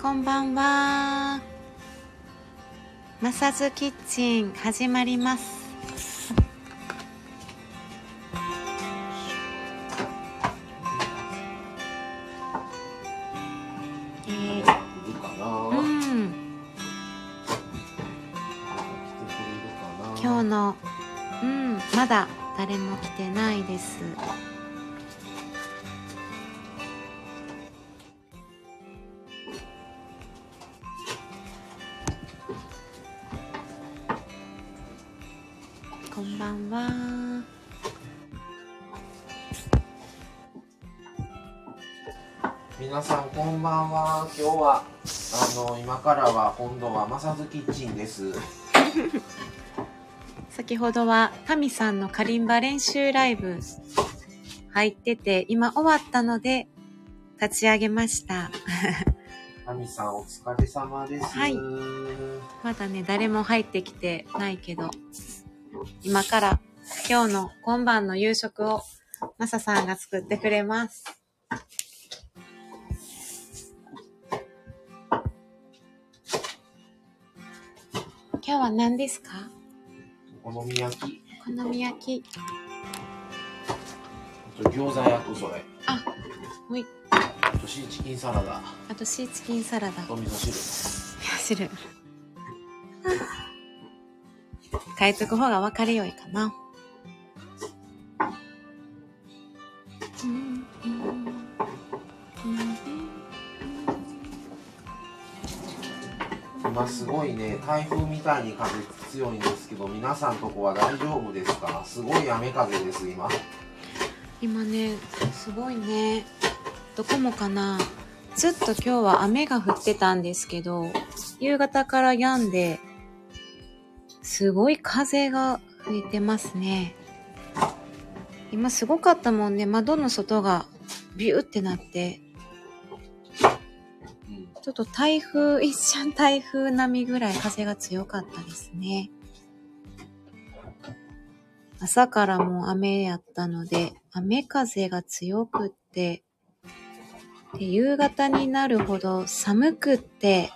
こんばんは。マサズキッチン始まります。えー、うん、今日の、うん、まだ誰も来てないです。からは今度はマサズキッチンです 先ほどはタミさんのカリンバ練習ライブ入ってて、今終わったので立ち上げました。タミさんお疲れ様ですはいまだね、誰も入ってきてないけど、今から今日の今晩の夕食をマサさんが作ってくれます。は何ですか？お好み焼きお好み焼き。あと餃子焼くそれあ、ほい。あとシーチキンサラダあとシーチキンサラダ。と味噌汁汁。書いとく方が分かりよいかな。今すごいね台風みたいに風強いんですけど皆さんとこは大丈夫ですか？すごい雨風です今今ね、すごいね。どこもかな。ずっと今日は雨が降ってたんですけど、夕方から止んで、すごい風が吹いてますね。今すごかったもんね。窓の外がビューってなって、ょっと台風、一瞬台風並みぐらい風が強かったですね。朝からもう雨やったので、雨風が強くって、で夕方になるほど寒くって、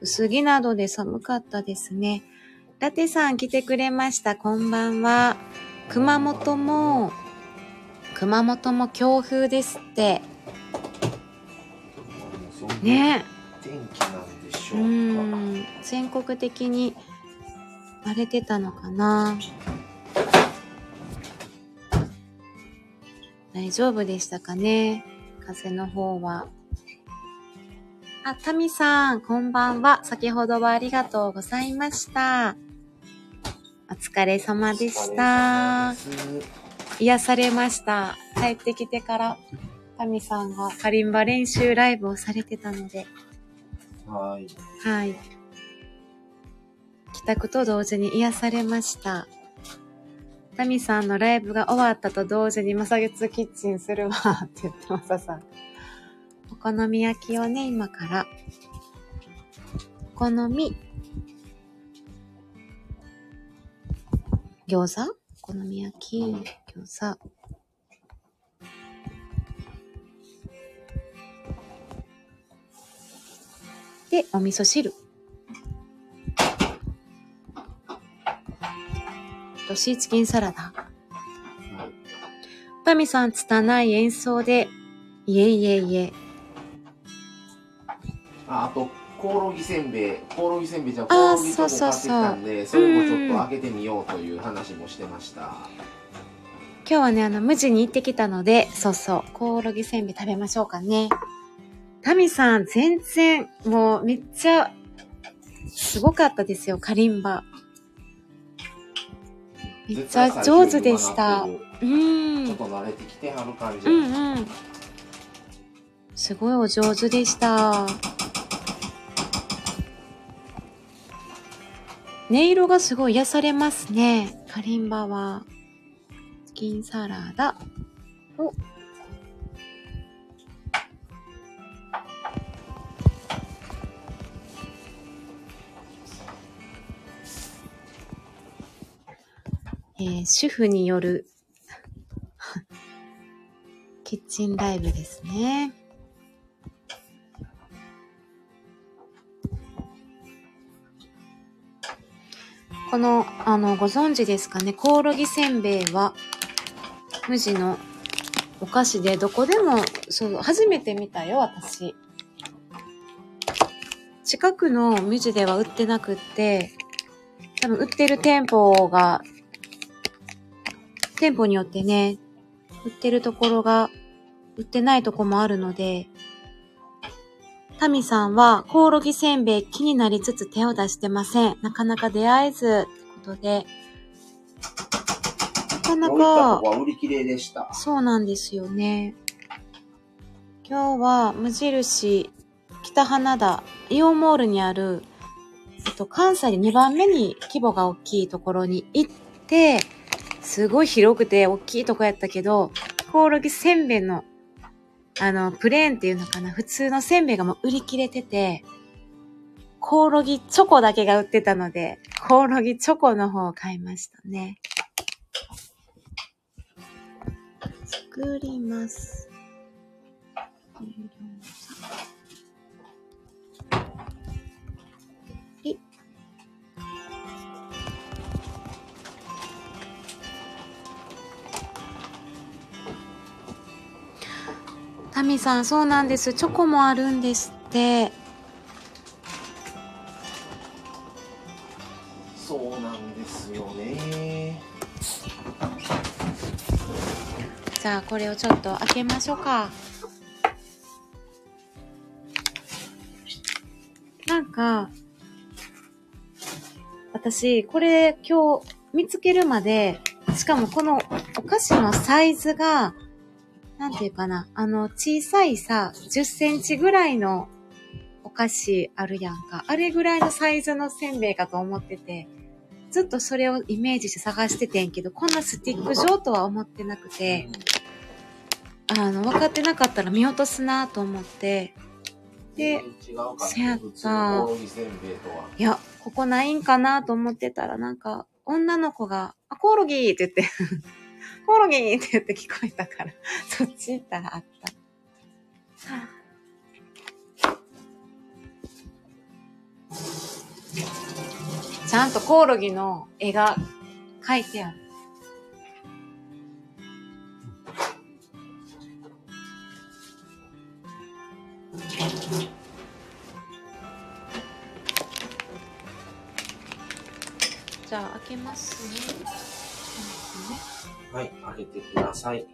薄着などで寒かったですね。ラテさん来てくれました。こんばんは。熊本も、熊本も強風ですって。ね天気なんでしうょうか、ん、全国的に荒れてたのかな？大丈夫でしたかね？風の方は。あ、タミさん、こんばんは。先ほどはありがとうございました。お疲れ様でした。癒されました。帰ってきてから、タミさんがカリンバ練習ライブをされてたので、はいはい。帰宅と同時に癒されました。タミさんのライブが終わったと同時に、まさげつキッチンするわって言ってまささん。お好み焼きをね、今から。お好み。餃子？お好み焼き、餃子。で、お味噌汁。とシーチキンサラダ。はいタミさん、拙い演奏で、いえいえいえ。ああとコオロギせんべいコオロギせんべいじゃコオロギとこそうそうそう買ってきたんでそれもちょっと開けてみようという話もしてました今日はね、あの、無事に行ってきたので、そうそう、コオロギせんべい食べましょうかね。タミさん、全然、もう、めっちゃ、すごかったですよ、カリンバ。めっちゃ上手でした。うちょんっ。と慣れてきてはる感じ、うんうん。すごいお上手でした。音色がすごい癒されますね。カリンバは。チキンサラダ。お。えー、主婦による キッチンライブですね。この、あの、ご存知ですかね、コオロギせんべいは、無地のお菓子で、どこでも、そう、初めて見たよ、私。近くの無地では売ってなくって、多分売ってる店舗が店舗によってね、売ってるところが、売ってないとこもあるので、タミさんはコオロギせんべい気になりつつ手を出してません。なかなか出会えず、ってことで。なかなかと、こは売り切れでした。そうなんですよね。今日は無印北花田イオンモールにある、えっと、関西で2番目に規模が大きいところに行って、すごい広くて大きいとこやったけど、コオロギせんべいの、あの、プレーンっていうのかな、普通のせんべいがもう売り切れてて、コオロギチョコだけが売ってたので、コオロギチョコの方を買いましたね。作ります。タミさん、そうなんです。チョコもあるんですって。そうなんですよね。じゃあ、これをちょっと開けましょうか。なんか、私、これ今日見つけるまで、しかもこのお菓子のサイズが、なんていうかな、あの、小さいさ、10センチぐらいのお菓子あるやんか。あれぐらいのサイズのせんべいかと思ってて、ずっとそれをイメージして探しててんけど、こんなスティック状とは思ってなくて、あの、分かってなかったら見落とすなと思って、で、せやった。いや、ここないんかなと思ってたら、なんか、女の子が、あ、コオロギって言って、コオロギって言って聞こえたから、そっち行ったらあった。はあちゃんとコオロギの絵が描いてある。じゃあ、開けますね。はい、開けてください。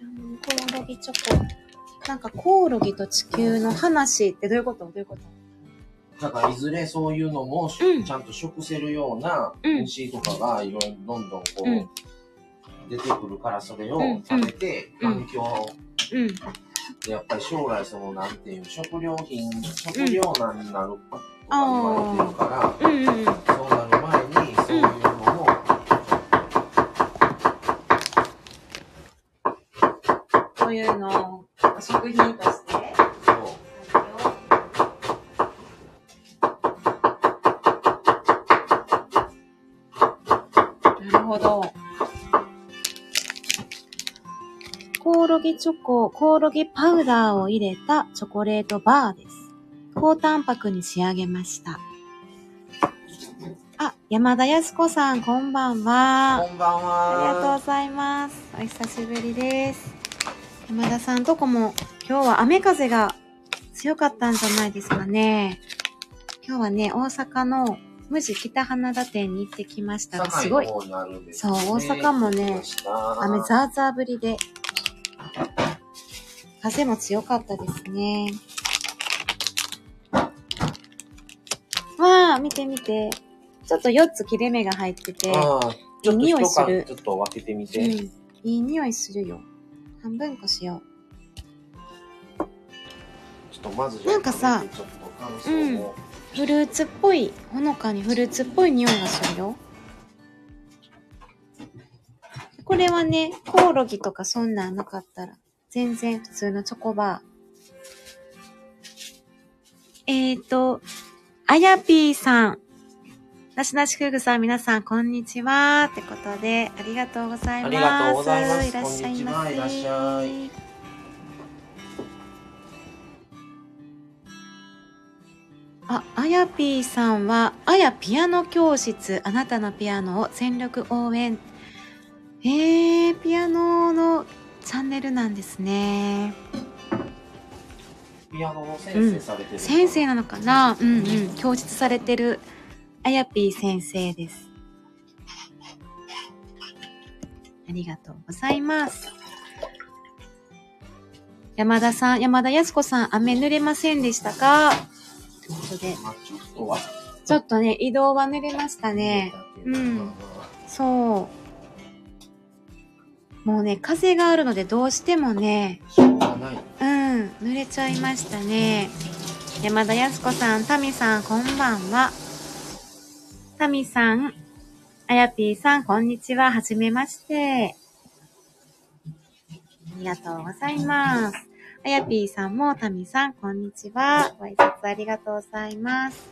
うんコオロギチョコ。なんかコオロギと地球の話ってどういうこと？どういうこと？だからいずれそういうのも、うん。ちゃんと食せるようなうん。虫とかがいろいろどんどんこう、うん。出てくるからそれをうん。食べて、うん。環境うん。でやっぱり将来そのなんていう食料品食料難になるとかあ言われてるから、うんうんうん。そうなる前にそういうのも、そういうのを食品として。なるほど。ギチョコ、コオロギパウダーを入れたチョコレートバーです。高タンパクに仕上げました。あ、山田康子さん、こんばんは。こんばんありがとうはございます。お久しぶりです。山田さんとこも今日は雨風が強かったんじゃないですかね。今日はね、大阪の無地北花田店に行ってきましたが、すごい堺の方にあるんですそう大阪もね雨ザーザー降りで、風も強かったですね。わあ、見て見て。ちょっと4つ切れ目が入ってて、ああちょっといい匂いするちょっと分けてみて、うん、いい匂いするよ。半分こしよちょっとまずなんかさう。フルーツっぽい、ほのかにフルーツっぽい匂いがするよ。これはね、コオロギとかそんなんなかったら、全然普通のチョコバー。えーと、あやぴーさん。なしなし夫婦さん、皆さん、こんにちは。ってことで、ありがとうございます。ありがとうございますいらっしゃいませ。いらっしゃい。あ、あやぴーさんは、あやピアノ教室、あなたのピアノを全力応援。えー、ピアノのチャンネルなんですね。ピアノの先生されてる、先生なのかな？うんうん。教室されてる、あやぴー先生です。ありがとうございます。山田さん、山田康子さん、雨濡れませんでしたか？ということで、まあちょっとはちょっとね、移動は濡れましたね。うんそう。もうね、風があるのでどうしてもね、うん、濡れちゃいましたね。山田康子さん、タミさん、こんばんは。タミさん、あやぴーさん、こんにちは。はじめまして。ありがとうございます。あやぴーさんも、タミさん、こんにちは。ご挨拶ありがとうございます。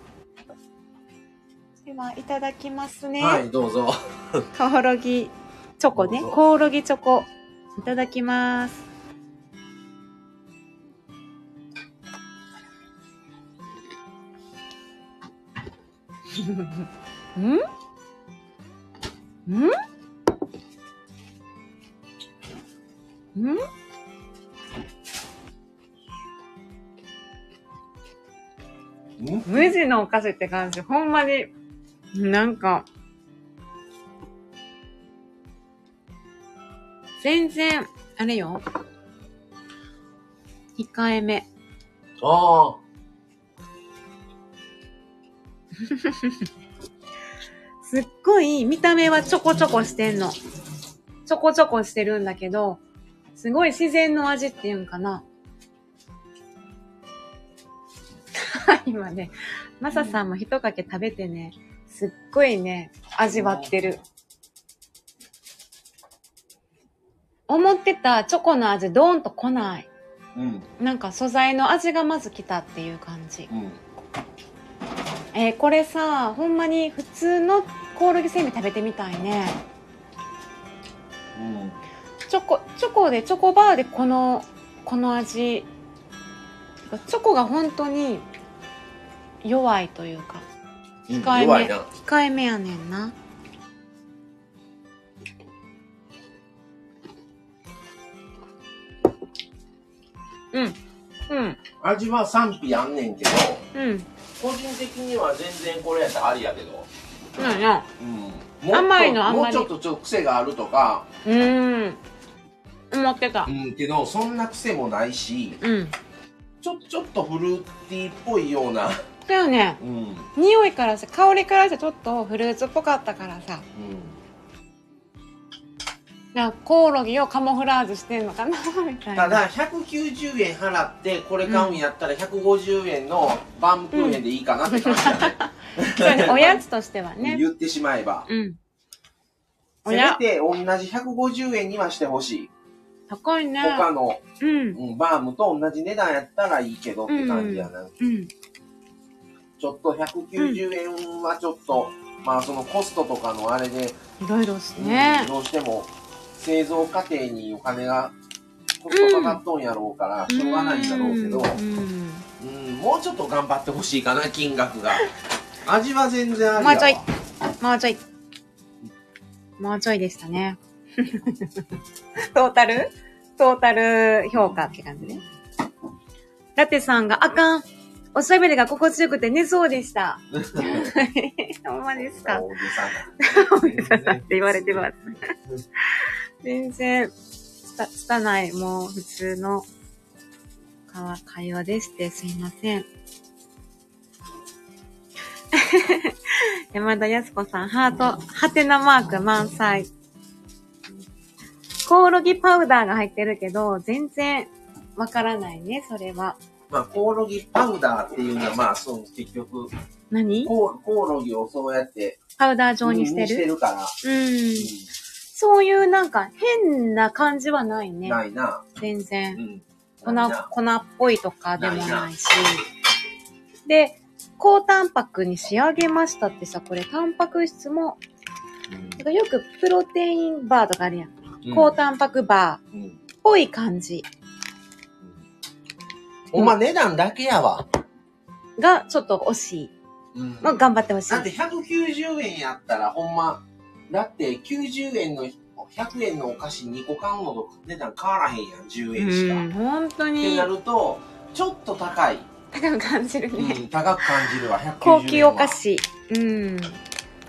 では、いただきますね。はい、どうぞ。コオロギチョコね。コオロギチョコ。いただきます。ん？ん？ん？ん？無地のお菓子って感じ。ほんまに、なんか、全然、あれよ。控えめ。ああ。すっごい、見た目はちょこちょこしてんの。ちょこちょこしてるんだけど、すごい自然の味っていうんかな。今ね、マサさんも一かけ食べてね、すっごいね、味わってる。思ってたチョコの味ドーンと来ない。うん。なんか素材の味がまず来たっていう感じ。うん。えーこれさ、ほんまに普通のコオロギせんべい食べてみたいね。うん。チョコ、チョコで、チョコバーでこの、この味。チョコが本当に弱いというか、うん控えめ、弱いな。控えめやねんな。うん。うん。味は賛否あんねんけど、うん。個人的には全然これやったらありやけど。うんや。うん。甘いのあんまりもうちょっとちょっと癖があるとか、うーん。思ってたう。ん、けど、そんな癖もないし、うん。ちょ、ちょっとフルーティーっぽいような、だよね。うん。匂いからさ、香りからさ、ちょっとフルーツっぽかったからさ。なんかコオロギをカモフラージュしてんのかな みたいな。ただ、190円払って、これ買うんやったら150円のバームクーヘンでいいかなって感じだね。そうね、おやつとしてはね。言ってしまえば。うん。おせめや、て同じ150円にはしてほしい。高いね。他の、うん。うん、バームと同じ値段やったらいいけどって感じやな。うん。ちょっと190円はちょっと、まあそのコストとかのあれで、いろいろですうんね。どうしても製造過程にお金がコストかかっとんやろうから、しょうがないんだろうけど、もうちょっと頑張ってほしいかな、金額が。味は全然ありやわ。もうちょいもうちょい。もうちょいでしたね。トータル？トータル評価って感じね。ラテさんがあかん。おしゃべりが心地よくて寝そうでした。ほんまですか？大げさな。って言われてます。全然、つた、つたない、もう普通の会会話でしてすいません。山田康子さん、ハート、ハテナマーク満載。コオロギパウダーが入ってるけど、全然わからないね、それは。まあ、コオロギパウダーっていうのは、まあ、そう、結局、何？コオロギをそうやって、パウダー状にしてうんしてるるから、うん。そういうなんか変な感じはないね。ないな。全然う。ん。粉粉っぽいとかでもないし。で、高タンパクに仕上げましたってさ、これタンパク質も、なんかよくプロテインバーとかあるやん。うん高タンパクバーっうんぽい感じほんま値段だけやわ。がちょっと惜しい。うんまあ、頑張ってほしいだっ。て190円やったらほんま、だって90円の、100円のお菓子2個買うのと値段変わらへんやん、10円しか。うん、本当ってになると、ちょっと高い。高く感じるうね。ん、高く感じるわ、190円は。高級お菓。子。うん。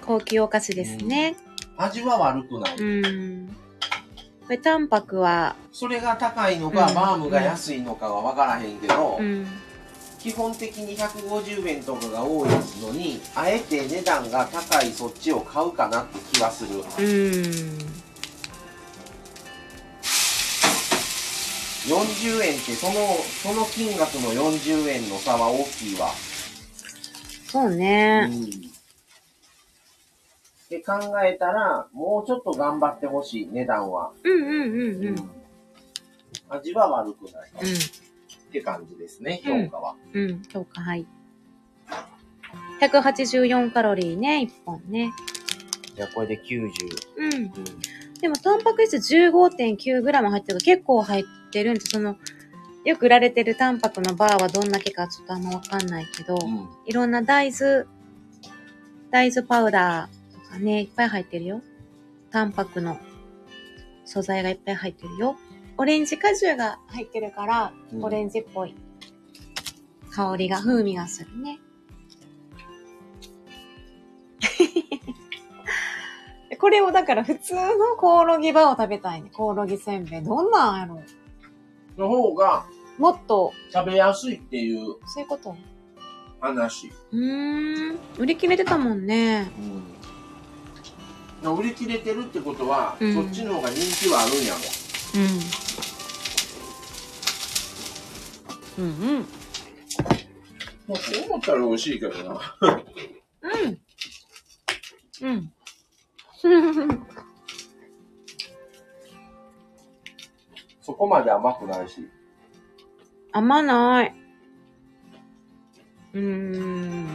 高級お菓子ですね。味は悪くない。うん。これ、タンパクは、それが高いのか、うんバームが安いのかは分からへんけど、うん。基本的に150円とかが多いのに、あえて値段が高いそっちを買うかなって気はする。うん。40円ってその、その金額の40円の差は大きいわ。そううね。ん。って考えたら、もうちょっと頑張ってほしい、値段は。うんうんうんうん。味は悪くない。うん。って感じですね、うん評価は。うん。そうか、はい。184カロリーね、1本ね。じゃあこれで90。うん。うん。でも、タンパク質 15.9g 入ってる結構入ってるんで、その、よく売られてるタンパクのバーはどんだけかちょっとあんまわかんないけど、うん。いろんな大豆、大豆パウダーとかね、いっぱい入ってるよ。タンパクの素材がいっぱい入ってるよ。オレンジ果汁が入ってるから、うんオレンジっぽい香りが、風味がするね。これをだから普通のコオロギバーを食べたいね。コオロギせんべい。どんなんやろ？の方がもっと、食べやすいっていうそういうこと？話。うーん。売り切れてたもんね。うん。売り切れてるってことは、うんそっちの方が人気はあるんやろ。うん。うんうん。まあ、そう思ったら美味しいけどな。うん。うん。そこまで甘くないし。甘ない。うーん。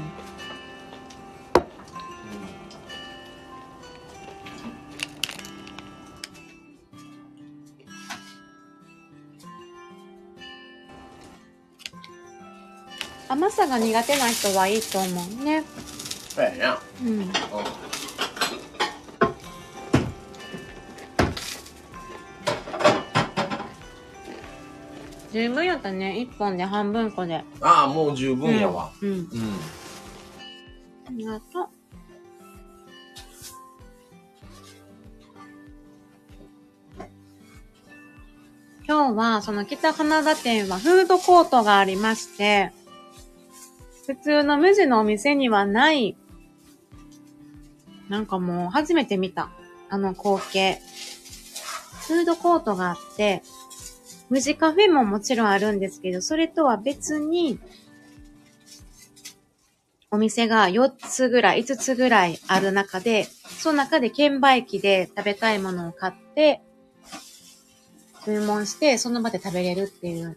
甘さが苦手な人はいいと思うね。そうやな。うん。うん。十分やったね。一本で半分こで。ああ、もう十分やわ。うん。うん。ありがとう。今日は、その北花田店はフードコートがありまして、普通の無地のお店にはない、なんかもう初めて見た、あの光景。フードコートがあって、無地カフェももちろんあるんですけど、それとは別に、お店が4つぐらい、5つぐらいある中で、その中で券売機で食べたいものを買って、注文して、その場で食べれるっていう。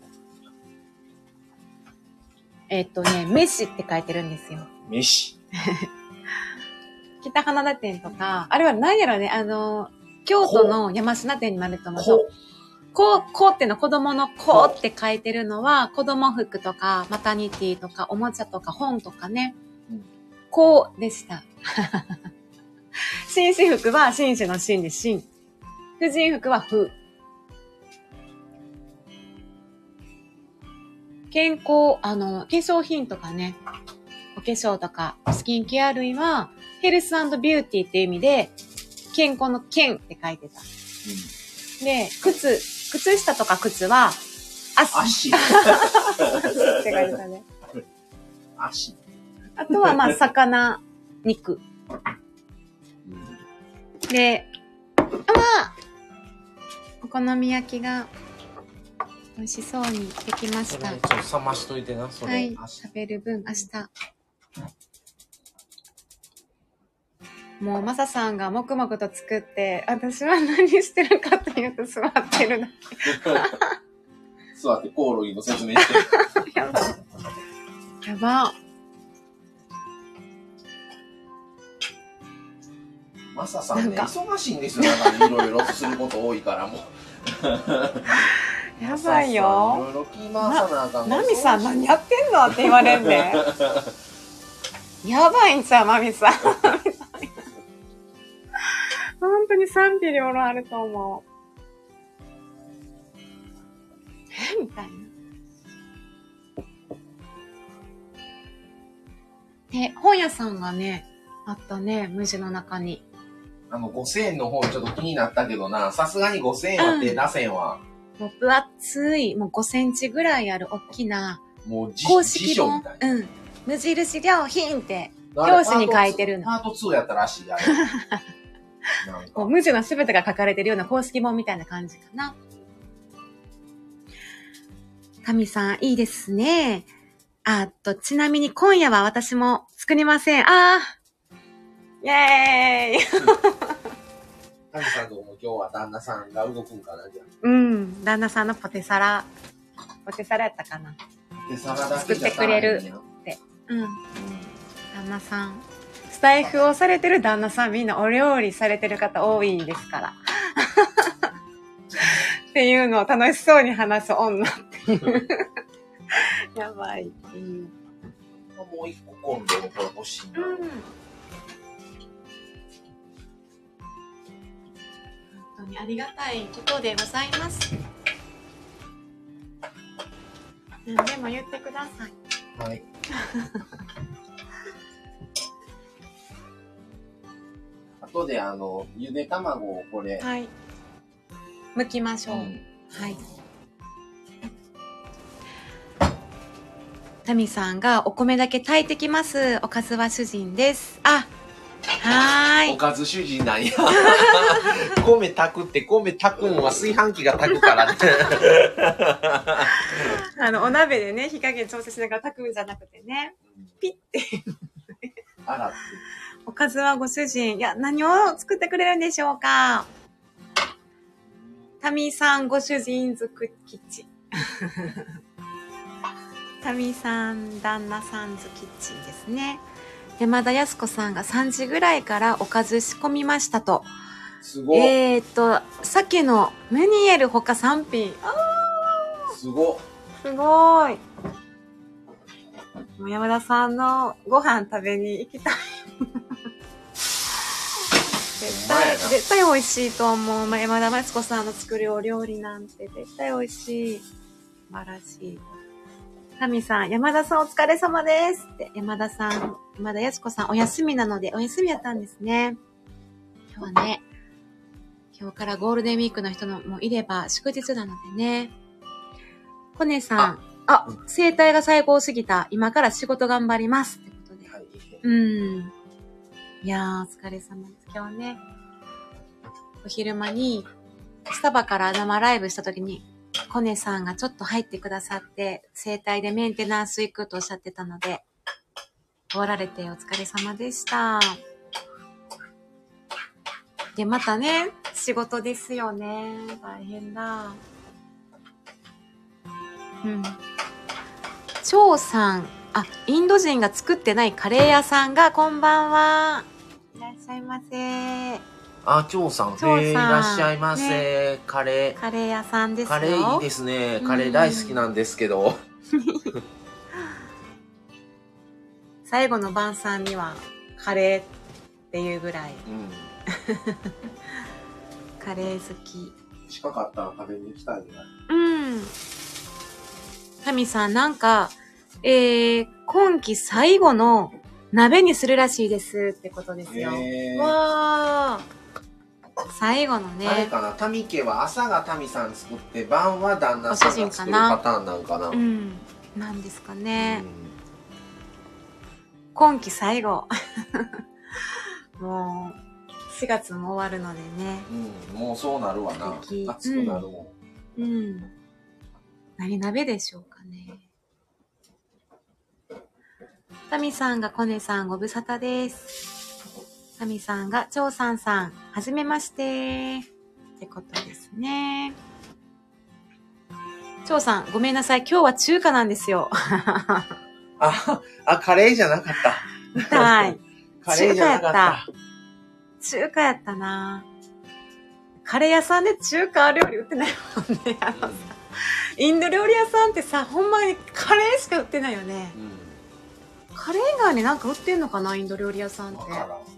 えっとね、飯って書いてるんですよ。飯。北花田店とか、あれは何やろね、あの、京都の山科店にもあると思う。ここう、こうっての子供のこうって書いてるのは、子供服とか、マタニティとか、おもちゃとか、本とかねうん。こうでした。紳士服は紳士の紳で紳。婦人服は婦。健康、あの、化粧品とかね、お化粧とか、スキンケア類は、ヘルスビューティーっていう意味で、健康の健って書いてた。で、靴、靴下とか靴は、足足。って書いてたね。足。あとは、まあ、魚、肉。で、あ、まあ、お好み焼きが美味しそうにできました。ちょっと冷ましといてな、それ。はい、食べる分、明日。もう、マサさんがもくもくと作って、私は何してるかっていうと座ってるだけ。座ってコオロギの説明してる。やば。やば。マサさんね、ん忙しいんですよ。なんかいろいろすること多いから、もう。やばいいよ。ろいろ気回さなあかんマミさん何やってんの？って言われんね。やばいんちゃう、マミさん。本当に賛否両論あると思う。えみたいな。で、本屋さんがね、あったね、無地の中に。あの、5000円の方ちょっと気になったけどな、さすがに5000円は手出せんわ。もう分厚い、もう5センチぐらいある大きなもう辞公辞式本書みたい。な。うん。無印良品って、表紙に書いてるのパート2やったらしい、う か。無地の全てが書かれてるような公式本みたいな感じかな。神さん、いいですね。あと、ちなみに今夜は私も作りません。あーイェーイタミさんとも今日は旦那さんが動くんかな、じゃあ。うん、旦那さんのポテサラ、ポテサラやったかな。で、サラダけじゃ作ってくれる足らへんやんうん。旦那さん。スタイフをされてる旦那さんみんなお料理されてる方多いですから。っていうのを楽しそうに話す女っていう。やばいっていう。もう一個今度これ欲しいな。うん。当にありがたいことでございます。何でも言ってください。はい。あとで、あの、ゆで卵をこれ、はい。剥きましょう。うんはい。タミさんがお米だけ炊いてきます。おかずは主人です。あ、はーい。おかず主人なんや。米炊くって、米炊くんは炊飯器が炊くからね。あの、お鍋でね、火加減調整しながら炊くんじゃなくてね。ピッて。洗って。おかずはご主人。いや、何を作ってくれるんでしょうかタミさんご主人づくキッチン。タミさん旦那さんズキッチンですね。山田康子さんが3時ぐらいからおかず仕込みましたと。すごい。えーっと、鮭のムニエル他3品。あすごすごい。もう山田さんのご飯食べに行きたい。絶対、絶対美味しいと思う。まあ山田敦子さんの作るお料理なんて絶対美味しい。素晴らしい。タミさん、山田さんお疲れ様ですって。山田さん、山田康子さんお休みなので、お休みやったんですね。今日はね、今日からゴールデンウィークの人のもいれば祝日なのでね。コネさん、あ、生態が最高すぎた。今から仕事頑張ります。ってことで。はい。うん。いやー、お疲れ様です。今日ね、お昼間に、スタバから生ライブした時に、コネさんがちょっと入ってくださって、生態でメンテナンス行くとおっしゃってたので、終わられてお疲れ様でした。で、またね、仕事ですよね。大変だ。うん。張さん、あ、インド人が作ってないカレー屋さんが、こんばんは。いらっしゃいませ。あ、張さん。張さんへえいらっしゃいませ。カレカレー屋さんでー。すよ。カレーいいですね。カレー大好きなんですけど。最後の晩餐には、カレーっていうぐらい、うん。カレー好き。近かったら食べに行きたいぐらい。うん。タミさん、なんか、えー、今季最後の鍋にするらしいですってことですよ。わー。最後のね。あれかな、タミ家は朝がタミさん作って、晩は旦那さんが作るパターンなんかな。うん。なんですかね。うん今季最後。もう、4月も終わるのでね。うん、もうそうなるわな素敵。熱くなるもん。うん。何鍋でしょうかね。タミさんがコネさんご無沙汰です。タミさんが張さんさん、はじめまして。ってことですね。張さん、ごめんなさい。今日は中華なんですよ。あ、あ、カレーじゃなかった。はい。カレーじゃなかった。中華やったな。カレー屋さんで中華料理売ってないもんね。あのさインド料理屋さんってさ、ほんまにカレーしか売ってないよね。うカレー以外になんか売ってんのかなインド料理屋さんん。ってわ。からん。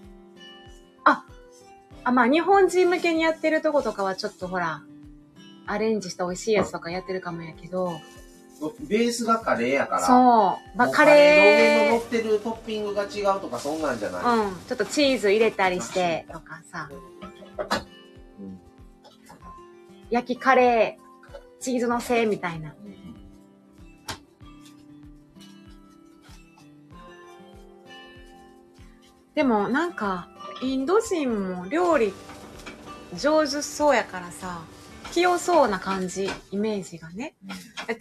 あ、まあ日本人向けにやってるとことかはちょっとほら、アレンジした美味しいやつとかやってるかもやけど、ベースがカレーやから。そう。まあカもうの上レー、の乗ってるトッピングが違うとかそんなんじゃない。うん、ちょっとチーズ入れたりしてとかさ、うん焼きカレー、チーズのせみたいな。でもなんか、インド人も料理上手そうやからさ、器用そうな感じ、イメージがね。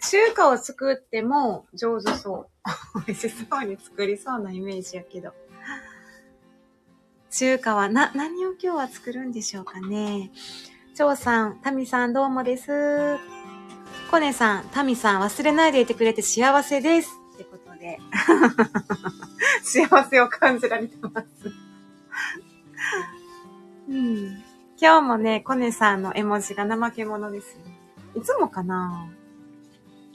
中華を作っても上手そう。美味しそうに作りそうなイメージやけど。中華はな、何を今日は作るんでしょうかね。張さん、タミさんどうもです。コネさん、タミさん忘れないでいてくれて幸せです。ってことで。幸せを感じられてます。うん。今日もね、コネさんの絵文字が怠け者ですよ。いつもかな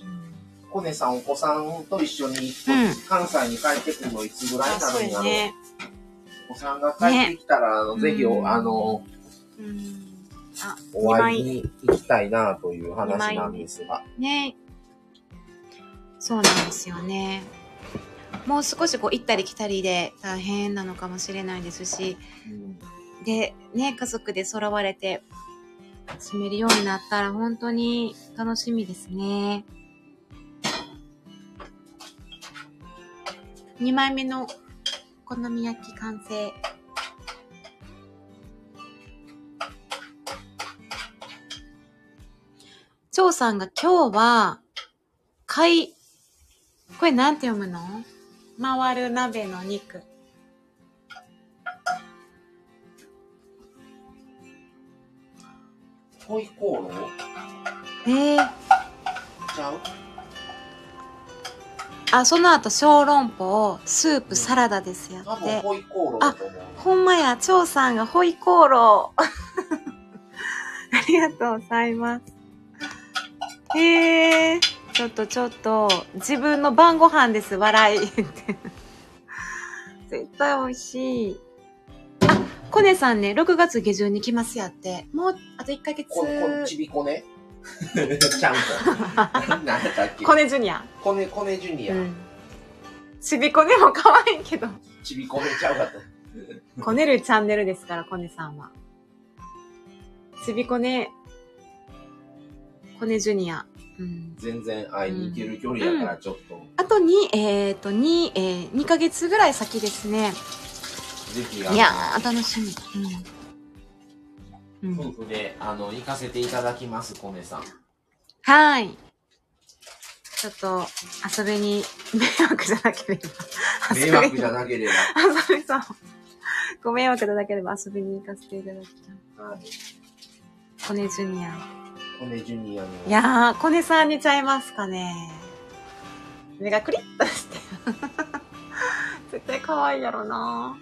うんコネさん、お子さんと一緒に、うん関西に帰ってくるのいつぐらいなそうるんやろう、やね。お子さんが帰ってきたら、あのぜひあの、うん。あ、お2枚。会いに行きたいなという話なんですが。ね。そうなんですよね。もう少しこう行ったり来たりで大変なのかもしれないですし、うんで、ね、家族で揃われて住めるようになったら本当に楽しみですね。2枚目のお好み焼き完成。張さんが今日は、貝、これなんて読むの？回る鍋の肉。ホイコーローええちゃう？あ、その後小籠包、スープ、サラダですや多分って。ホイコーローだと思う。ほんまや、張さんがホイコーロー。ありがとうございます。へえちょっとちょっと、自分の晩ご飯です、笑い。絶対美味しい。あ、コネさんね、6月下旬に来ますやって。もう、あと1ヶ月。ここちびこね ちゃんと。何やったっけ？コネジュニア。コネ、コネジュニア。うん。ちびこねも可愛いけど。ちびこねちゃうかった。こねるチャンネルですから、コネさんは。ちびこね、コネジュニア。うん。全然会いに行ける距離やからちょっと、あとに、えっ、と、2、えー、2ヶ月ぐらい先ですね。ぜひ、いやー、楽しみ。うん。うん、夫婦で、あの、行かせていただきます、コネさん。はい。ちょっと、遊びに、迷惑じゃなければ。迷惑じゃなければ。遊びそう。ご迷惑じゃなければ遊びに行かせていただきたい。はい。コネジュニア。コネジュニアの。いやー、コネさんにちゃいますかね。目がクリッとして。絶対可愛いやろな。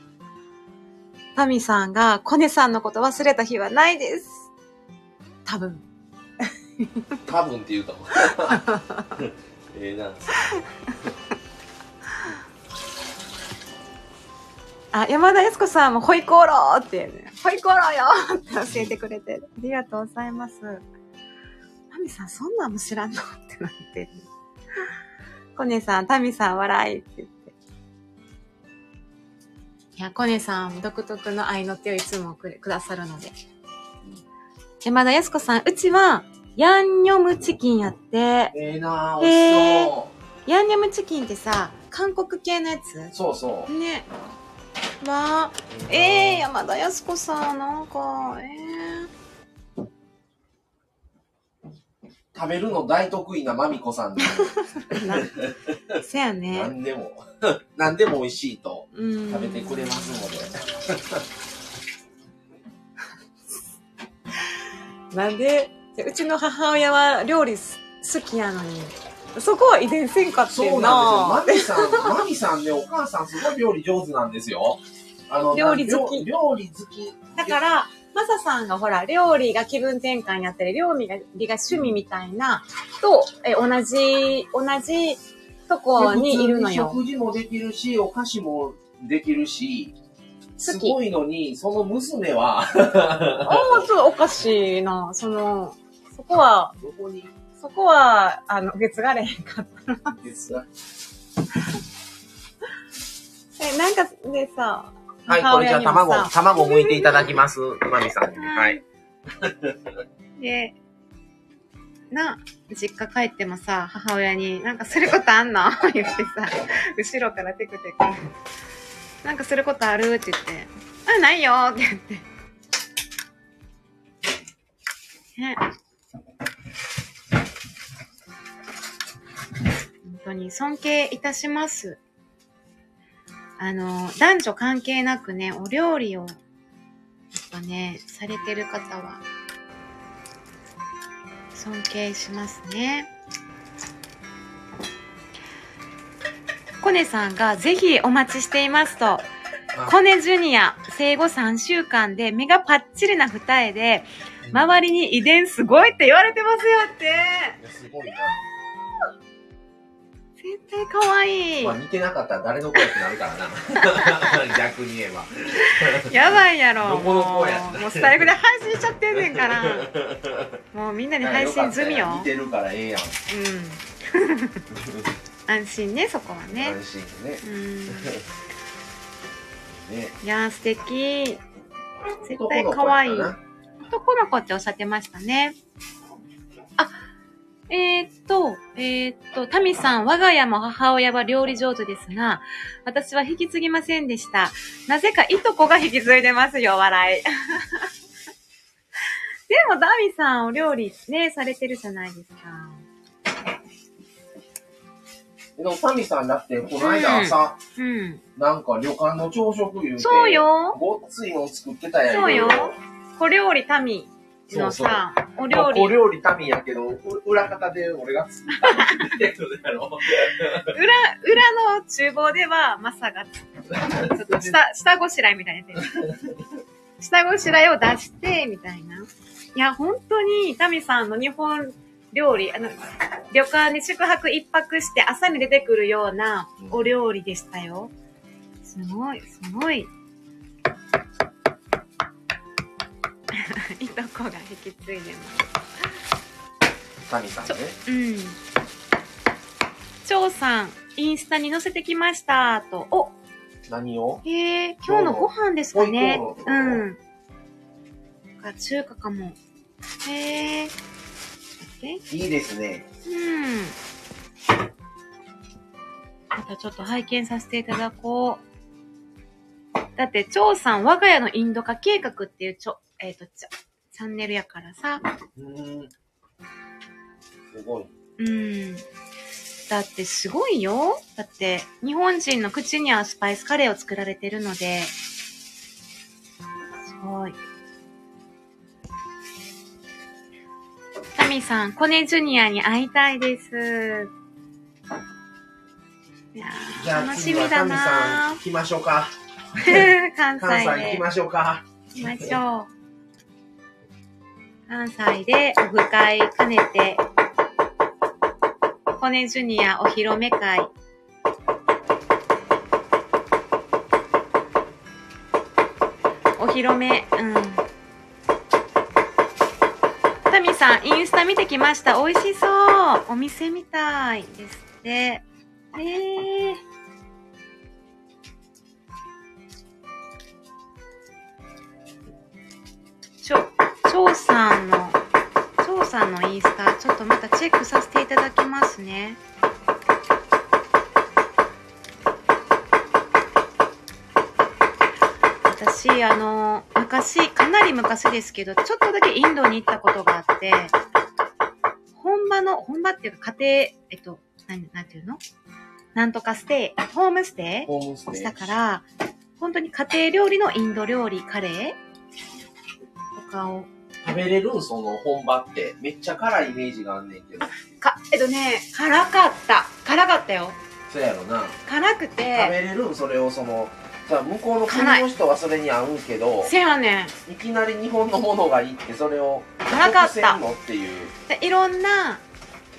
タミさんが、コネさんのこと忘れた日はないです。多分。多分って言うと。ええなあ、山田靖子さんもホイコーローって、ね、ホイコーローよーって教えてくれて、ありがとうございます。タミさん、そんなんも知らんの？ってなってる。コネさん、タミさん笑いって言って。いや、コネさん、独特の愛の手をいつもくれくださるので。山田靖子さん、うちは、ヤンニョムチキンやって、ええなぁ、美味しそヤンニョムチキンってさ、韓国系のやつ？う。そうそう。ね。わあ、ええー、山田靖子さん、なんか、え食べるの大得意なマミコさんで、えー、な、せやね。何でも、何でも美味しいとうん。食べてくれますので。なんで、うちの母親は料理す好きやのに、そこは遺伝せんかってそうんなんなですよ。マミさん、マミさんね、お母さんすごい料理上手なんですよ。あの、料理好き料料理好き。だから、マサさんがほら、料理が気分転換になったり、料理が趣味みたいな、と、え、同じ、同じとこにいるのよ。食事もできるし、お菓子もできるし、す。ごいのに、その娘は、ああ、ちょっとおかしいな。その、そこは、どこに？そこは、あの、別がれへんかった。ですかえ、なんかでさ、はい、母これじゃあ卵、卵剥いていただきます。まみさんに。はい。で、な、実家帰ってもさ、母親に、なんかすることあんの？言ってさ、後ろからテクテク。なんかすることある？って言って、あ、ないよって言って。ね。本当に尊敬いたします。あの、男女関係なくね、お料理を、やっぱね、されてる方は、尊敬しますね。コネさんがぜひお待ちしていますと、コネジュニア生後3週間で目がパッチリな二重で、周りに遺伝すごいって言われてますよって。すごいな。絶対可愛いまあ、。似てなかったら誰の声ってなるからな。逆に言えば。やばいやろ。どこの子やもうもうスタイフで配信しちゃってんねんから。もうみんなに配信済みよ。似てるからええやん。うん。安心ね、そこはね。安心ね。うん。ね。いやー、素敵。絶対可愛い。男の子っておっしゃってましたね。あ、えー、っと、えー、っと、タミさん、我が家も母親は料理上手ですが、私は引き継ぎませんでした。なぜかいとこが引き継いでますよ、笑い。でも、タミさん、お料理ね、されてるじゃないですか。でも、タミさんだって、この間朝、うん。なんか旅館の朝食言うて、そうよ。ごっついの作ってたやん。そうよ。小料理タミのさ、お料理小、料理タミやけど、う裏方で俺が作った。裏、裏の厨房では、マサが、ちょっと下、下ごしらえみたいにな。下ごしらえを出して、みたいな。いや、本当に、タミさんの日本料理、あの、旅館に宿泊一泊して朝に出てくるようなお料理でしたよ。すごい、すごい。いとこが引き継いでます。タミさんね。うん。張さん、インスタに載せてきました。と。お、何をへえ、今日のご飯ですかねうん。が中華かも。へえ？待っていいですね。うん。またちょっと拝見させていただこう。だって、張さん、我が家のインド化計画っていうちょ、えっ、と、ちょ、チャンネルやからさ。うーん。すごい。うん。だってすごいよ。だって、日本人の口に合うスパイスカレーを作られてるので、すごい。タミさん、コネジュニアに会いたいです。いや楽しみだ次はタミさなん行きましょうか。ー 関関西西で行きましょうか。行きましょう。関西でオフ会兼ねて、コネジュニアお披露目会。お披露目、うん。タミさん、インスタ見てきました。美味しそう。お店みたいですって。えー。張さんの、張さんのインスタ、ちょっとまたチェックさせていただきますね。私、あの、昔、かなり昔ですけど、ちょっとだけインドに行ったことがあって、本場の、本場っていうか家庭、えっと、なん、なんていうの？なんとかステイホームステイしたから、本当に家庭料理のインド料理、カレーとかを。食べれるんその本場って。めっちゃ辛いイメージがあんねんけど。か、えっとね、辛かった。辛かったよ。そうやろな。辛く食て、べれるんそれをその、じゃあ向こうの国の人はそれに合うけどせやねん。いきなり日本のものがいいってそれを辛かったのっていうでいろんな、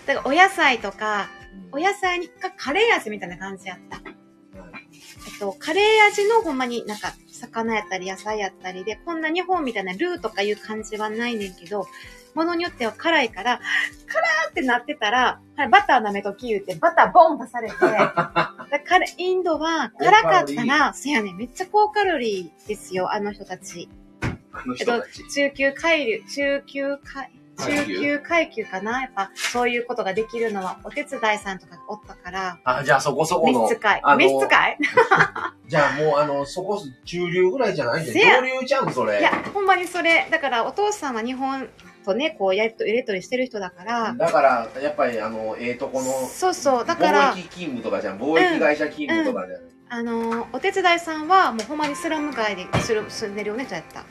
だからお野菜とか、お野菜にかカレー味みたいな感じやった。えっと、カレー味のほんまになんか、魚やったり野菜やったりで、こんな日本みたいなルーとかいう感じはないねんけど、ものによっては辛いから、辛ーってなってたら、はい、バター舐めとき言うて、バターボン出されて、だからインドは辛かったら、せやねん、めっちゃ高カロリーですよ、あの人たち。あのえっと人たち、中級階流、中級階、中階級級階級かな？やっぱ、そういうことができるのは、お手伝いさんとかがおったから、あじゃあそこそこの召使い。使い？じゃあもうあのそこ中流ぐらいじゃないんで上流ちゃうんそれ。いや、ほんまにそれ、だからお父さんは日本とね、こう、やりと入れとりしてる人だから、だからやっぱりあのええとこのそうそう、だから貿、易勤務とかじゃん。貿易会社勤務とかじゃん、あのー、お手伝いさんは、もうほんまにスラム街でする住んでるような人やった。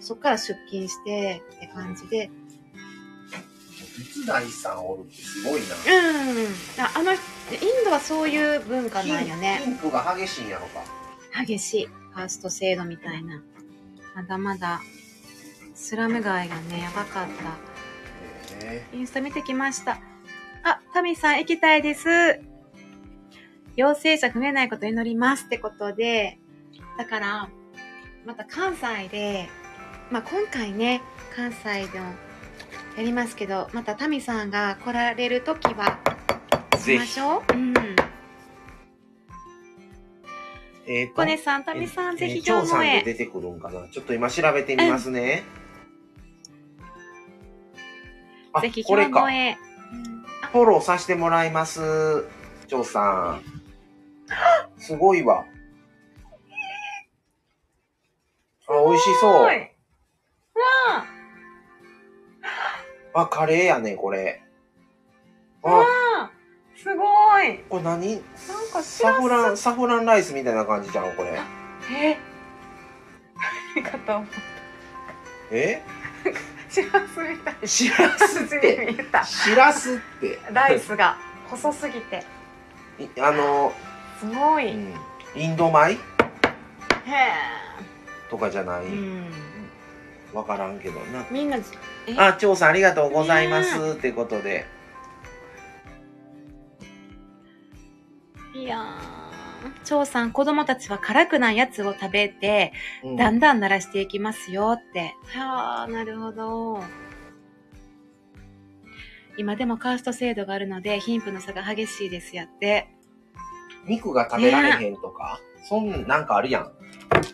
そっから出勤して、って感じで、手伝いさんおるってすごいな。うん。ああの、インドはそういう文化なんよね。貧富が激しいんやろか。激しいファースト制度みたいな。まだまだスラム街がねやばかった。へインスタ見てきました。あタミさん行きたいです。陽性者増えないことを祈りますってことで。だからまた関西でまあ今回ね関西でもやりますけどまたタミさんが来られる時はしましょう？うん。えーとコネさんタミさんぜひえー張さん今日のへで出てくるんかな。ちょっと今調べてみますね、あぜひこれか。今日のへ。フォローさせてもらいます。張さん。すごいわ。あ美味しそうああカレーやねこれ。わああすごい。これ何？なんかしサらフランサフランライスみたいな感じじゃんこれ。え？何かと思うえしらすみたい しらすって見えた。しらすって。ライスが細すぎて。いあの、すごい、へうん、インド米？えとかじゃない、うん。わからんけどな。みんなえ？あ張さんありがとうございます。ってことで。いやー。張さん子供たちは辛くないやつを食べてうん。だんだん慣らしていきますよって、はあなるほど。今でもカースト制度があるので貧富の差が激しいですやって。肉が食べられへんとか、そんなんかあるやん。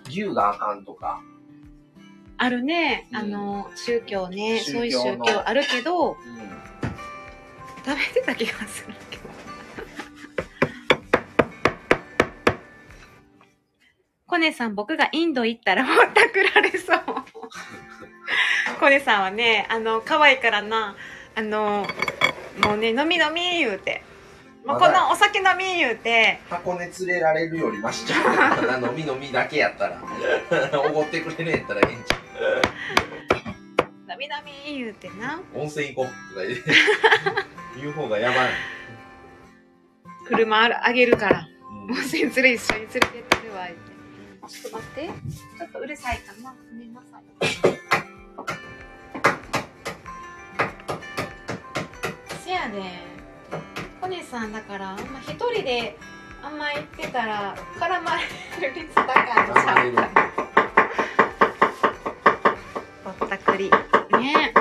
牛があかんとか、あるね、うん。あの宗教ね。宗教の。そういう宗教あるけどうん食べてた気がするけど。コネさん僕がインド行ったらぼったくられそう。コネさんはねあの可愛いからな。あのもうね飲み飲み言うて。もうこのお酒飲み言うて。箱根連れられるよりマシちゃう。な飲み飲みだけやったら。おごってくれねえやったらええんちゃ 飲み飲み言うてな。う温泉行こうとか言う 言う方がやばい、車あるあげるから。うん。温泉連れ一緒に連れてってるわ言って。ちょっと待って。ちょっとうるさいかなごめんなさい。せやねコネさんだからあんま一人であんま行ってたら絡まれる率高いんちゃうったくりね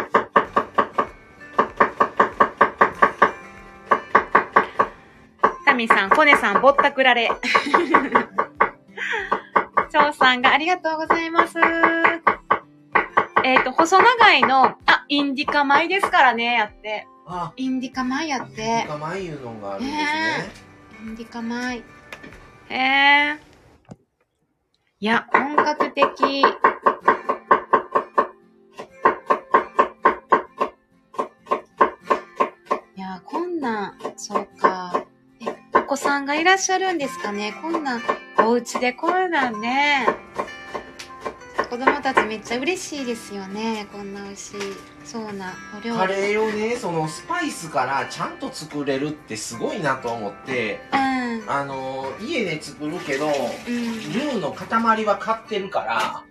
タミさん、コネさん、ぼったくられ。張さんがありがとうございます。えっ、と、細長いの、あ、インディカ米ですからね、やって。あインディカ米やって。仲間いうのがあるんですねインディカ米。へえ。いや、本格的。子さんがいらっしゃるんですかね。こんなん、お家で。こんなんね。子供たちめっちゃ嬉しいですよね。こんな美味しいそうな。お料理。カレーをねそのスパイスからちゃんと作れるってすごいなと思って。うん。あの家で作るけどうん。ルーの塊は買ってるから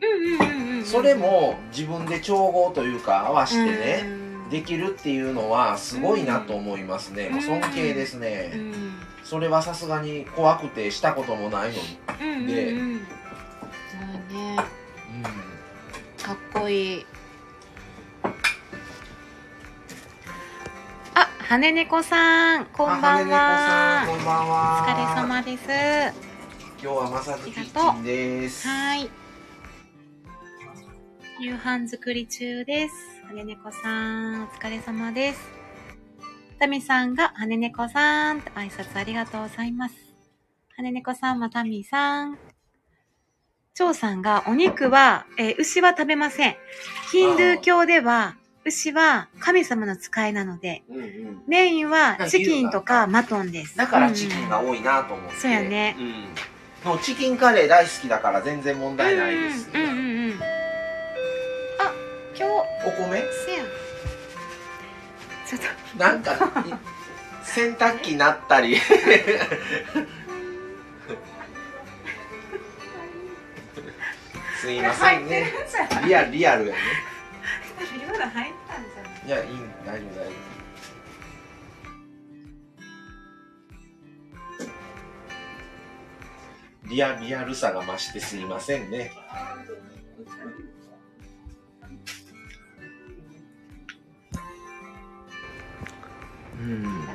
うんうんうんうんそれも自分で調合というか合わしてねうん。できるっていうのはすごいなと思いますね。もう尊敬ですうねんそれはさすがに怖くてしたこともないのに。うんうんでうんそうねかっこいい。あ羽猫さんこんばんは。こんばんは。お疲れ様です。今日はまさずキッチンです。はい。夕飯作り中です。羽猫さん、お疲れ様です。タミさんが羽猫さん挨拶ありがとうございます。羽猫さんもタミさん。蝶さんがお肉は、えー牛は食べません。ヒンドゥー教では牛は神様の使いなので、うんうんメインはチキンとかマトンです。だからチキンがうん多いなと思って、そうやねうん、のチキンカレー大好きだから全然問題ないです、うんうんうんうん。あ、今日、お米？ちょっと。なんかい洗濯機なったり。すいませんね。リアルリアルやね。今の入ったんじゃないいやいい大丈夫大丈夫リアリアルさが増してすいませんねう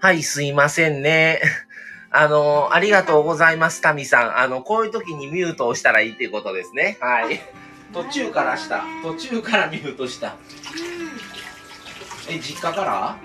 はい、すいませんね。あの、ありがとうございます、タミさん。あの、こういう時にミュートをしたらいいっていうことですね。はい。途中からした。途中からミュートした。え、実家から？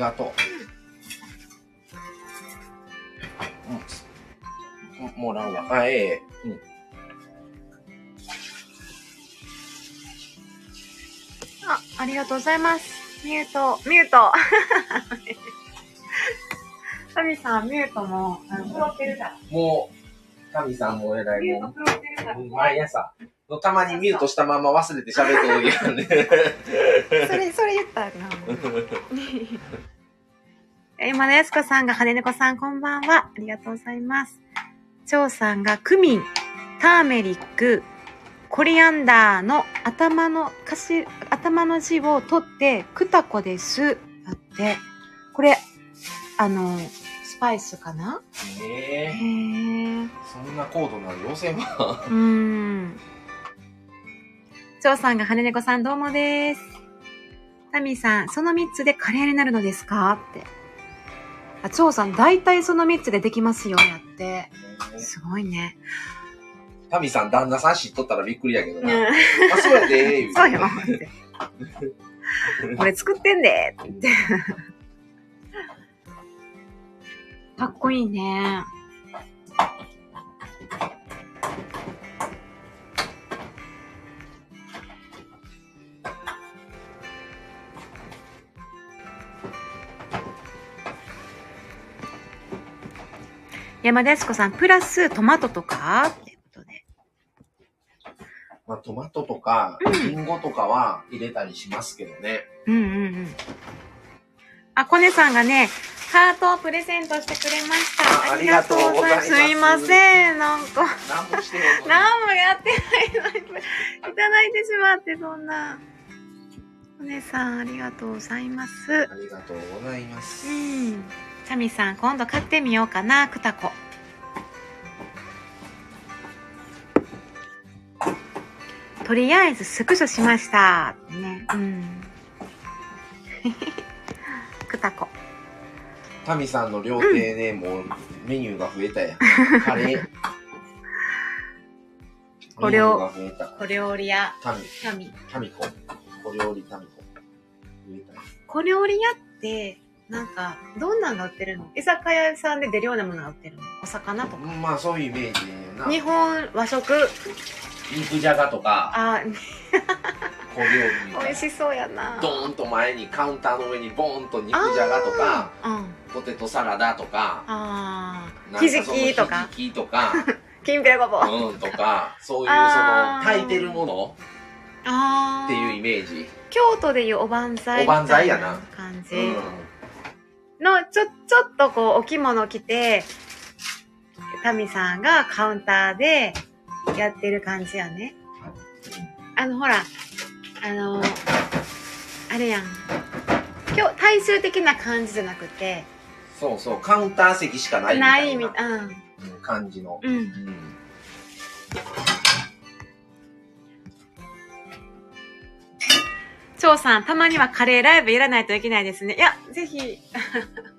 がとう。うん。ももらうわ。あ、ええうん。あ、ありがとうございます。ミュート、ミュート。タミさん、ミュートも、あの、プロってるから。もう、タミさんもえらいもミュートプロってるから。う、毎朝。のたまにミュートしたまま忘れて喋ってる時なんで。それ、それ言ったらな。今のやすこさんが、羽猫さん、こんばんは。ありがとうございます。蝶さんが、クミン、ターメリック、コリアンダーの頭の歌詞、頭の字を取って、クタコです。だって、これ、あの、スパイスかな？へええー。そんな高度な妖精は。うーん。蝶さんが羽猫さんどうもです。タミさん、その3つでカレーになるのですか？って。あ、蝶さん、大体その3つでできますよ、やって。すごいね。タミさん、旦那さん知っとったらびっくりやけどうんな。あ、そうやで、そうよ、って。俺作ってんで、って。かっこいいね。山田康子さん、プラストマトとかってことで。まあ、トマトとか、うんリンゴとかは入れたりしますけどね。うんうんうん。あ、コネさんがね、ハートをプレゼントしてくれました。あありがとうございますすいません、なんか。何もしてへんのに何もやってないのに、いただいてしまって、そんな。お姉さん、ありがとうございます。ありがとうございます。うん。チャミさん、今度買ってみようかな、クタコ。とりあえずスクショしました。ね。うん。クタコ。タミさんの料亭ね、もうメニューが増えたやん。カレー。これをメニューが増えた。小料理屋、タミ、タミ。タミコ。小料理タミコ。増えたやん小料理屋って、なんか、どんなのが売ってるの？居酒屋さんで出るようなものが売ってるの？お魚とか？うんまあそういうイメージやな。日本和食？肉じゃがとか、あ、小料理美味しそうやな。ドーンと前にカウンターの上にボーンと肉じゃがとか。ポテトサラダとか、ああ。ひじきとか、ひじきとか、きんぴらごぼう。うんとか、そういうその炊いてるものああ。っていうイメージ。京都でいうおばんざいおばんざいやな感じうん。の、ちょ、ちょっとこう、お着物着て、タミさんがカウンターでやってる感じやね。あの、ほら、あの、あれやん。今日、大衆的な感じじゃなくて、そうそう、カウンター席しかないみたないいみなたいな。うん感じの。うん。うん。うん張さん、たまにはカレーライブやらないといけないですね。いや、ぜひ、ぜ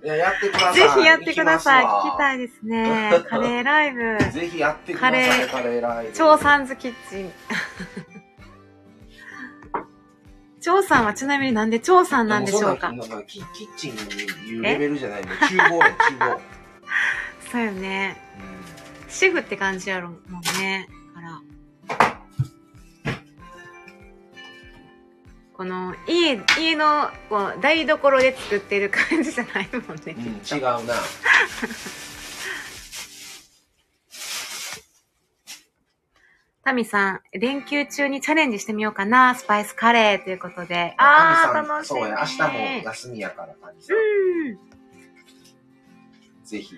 いや、やってください。ひやってください。聞きたい。いですね。カレーライブ。ぜひやってください、カレーカレーライブ。張さんズキッチン。張さんはちなみになんで張さんなんでしょうか？キキッチンにいうレベルじゃないの。厨房や、厨房。そうよね。シェフって感じやろもんね。から。この家、家のこう台所で作ってる感じじゃないもんね。うん、違うな。タミさん、連休中にチャレンジしてみようかな。スパイスカレーということで。ああ楽しみ。そうや、明日も休みやから、神さん。うん。ぜひ。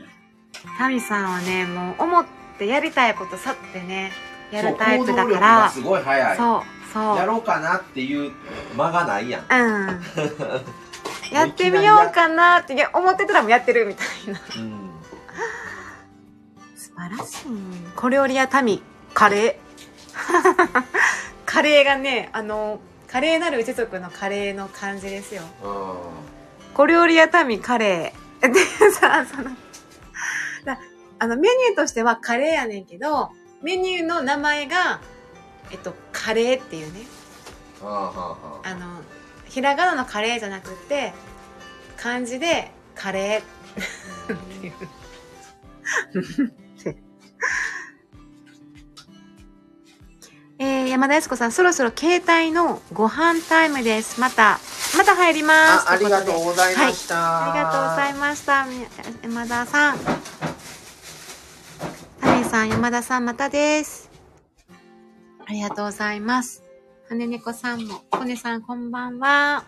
タミさんはね、もう思ってやりたいことさってね、やるタイプだから。がすごい早い。そう。やろうかなっていう間がないやん。うん。やってみようかなって思ってたらもうやってるみたいな。うん。素晴らしい。小料理屋民、カレー。カレーがね、あの、カレーなる一族のカレーの感じですよ。うん。小料理屋民、カレー。でさ、その、だあの、メニューとしてはカレーやねんけど、メニューの名前が、えっと、カレーっていうね。はあはあはあ。あの、ひらがなのカレーじゃなくて、漢字でカレーっていう。えー、山田靖子さん、そろそろ携帯のご飯タイムです。また、また入ります。あ、ありがとううございました。ありがとうございました。み山田さん。タミさん、山田さん、またです。ありがとうございます。羽猫さんも、コネさん、こんばんは。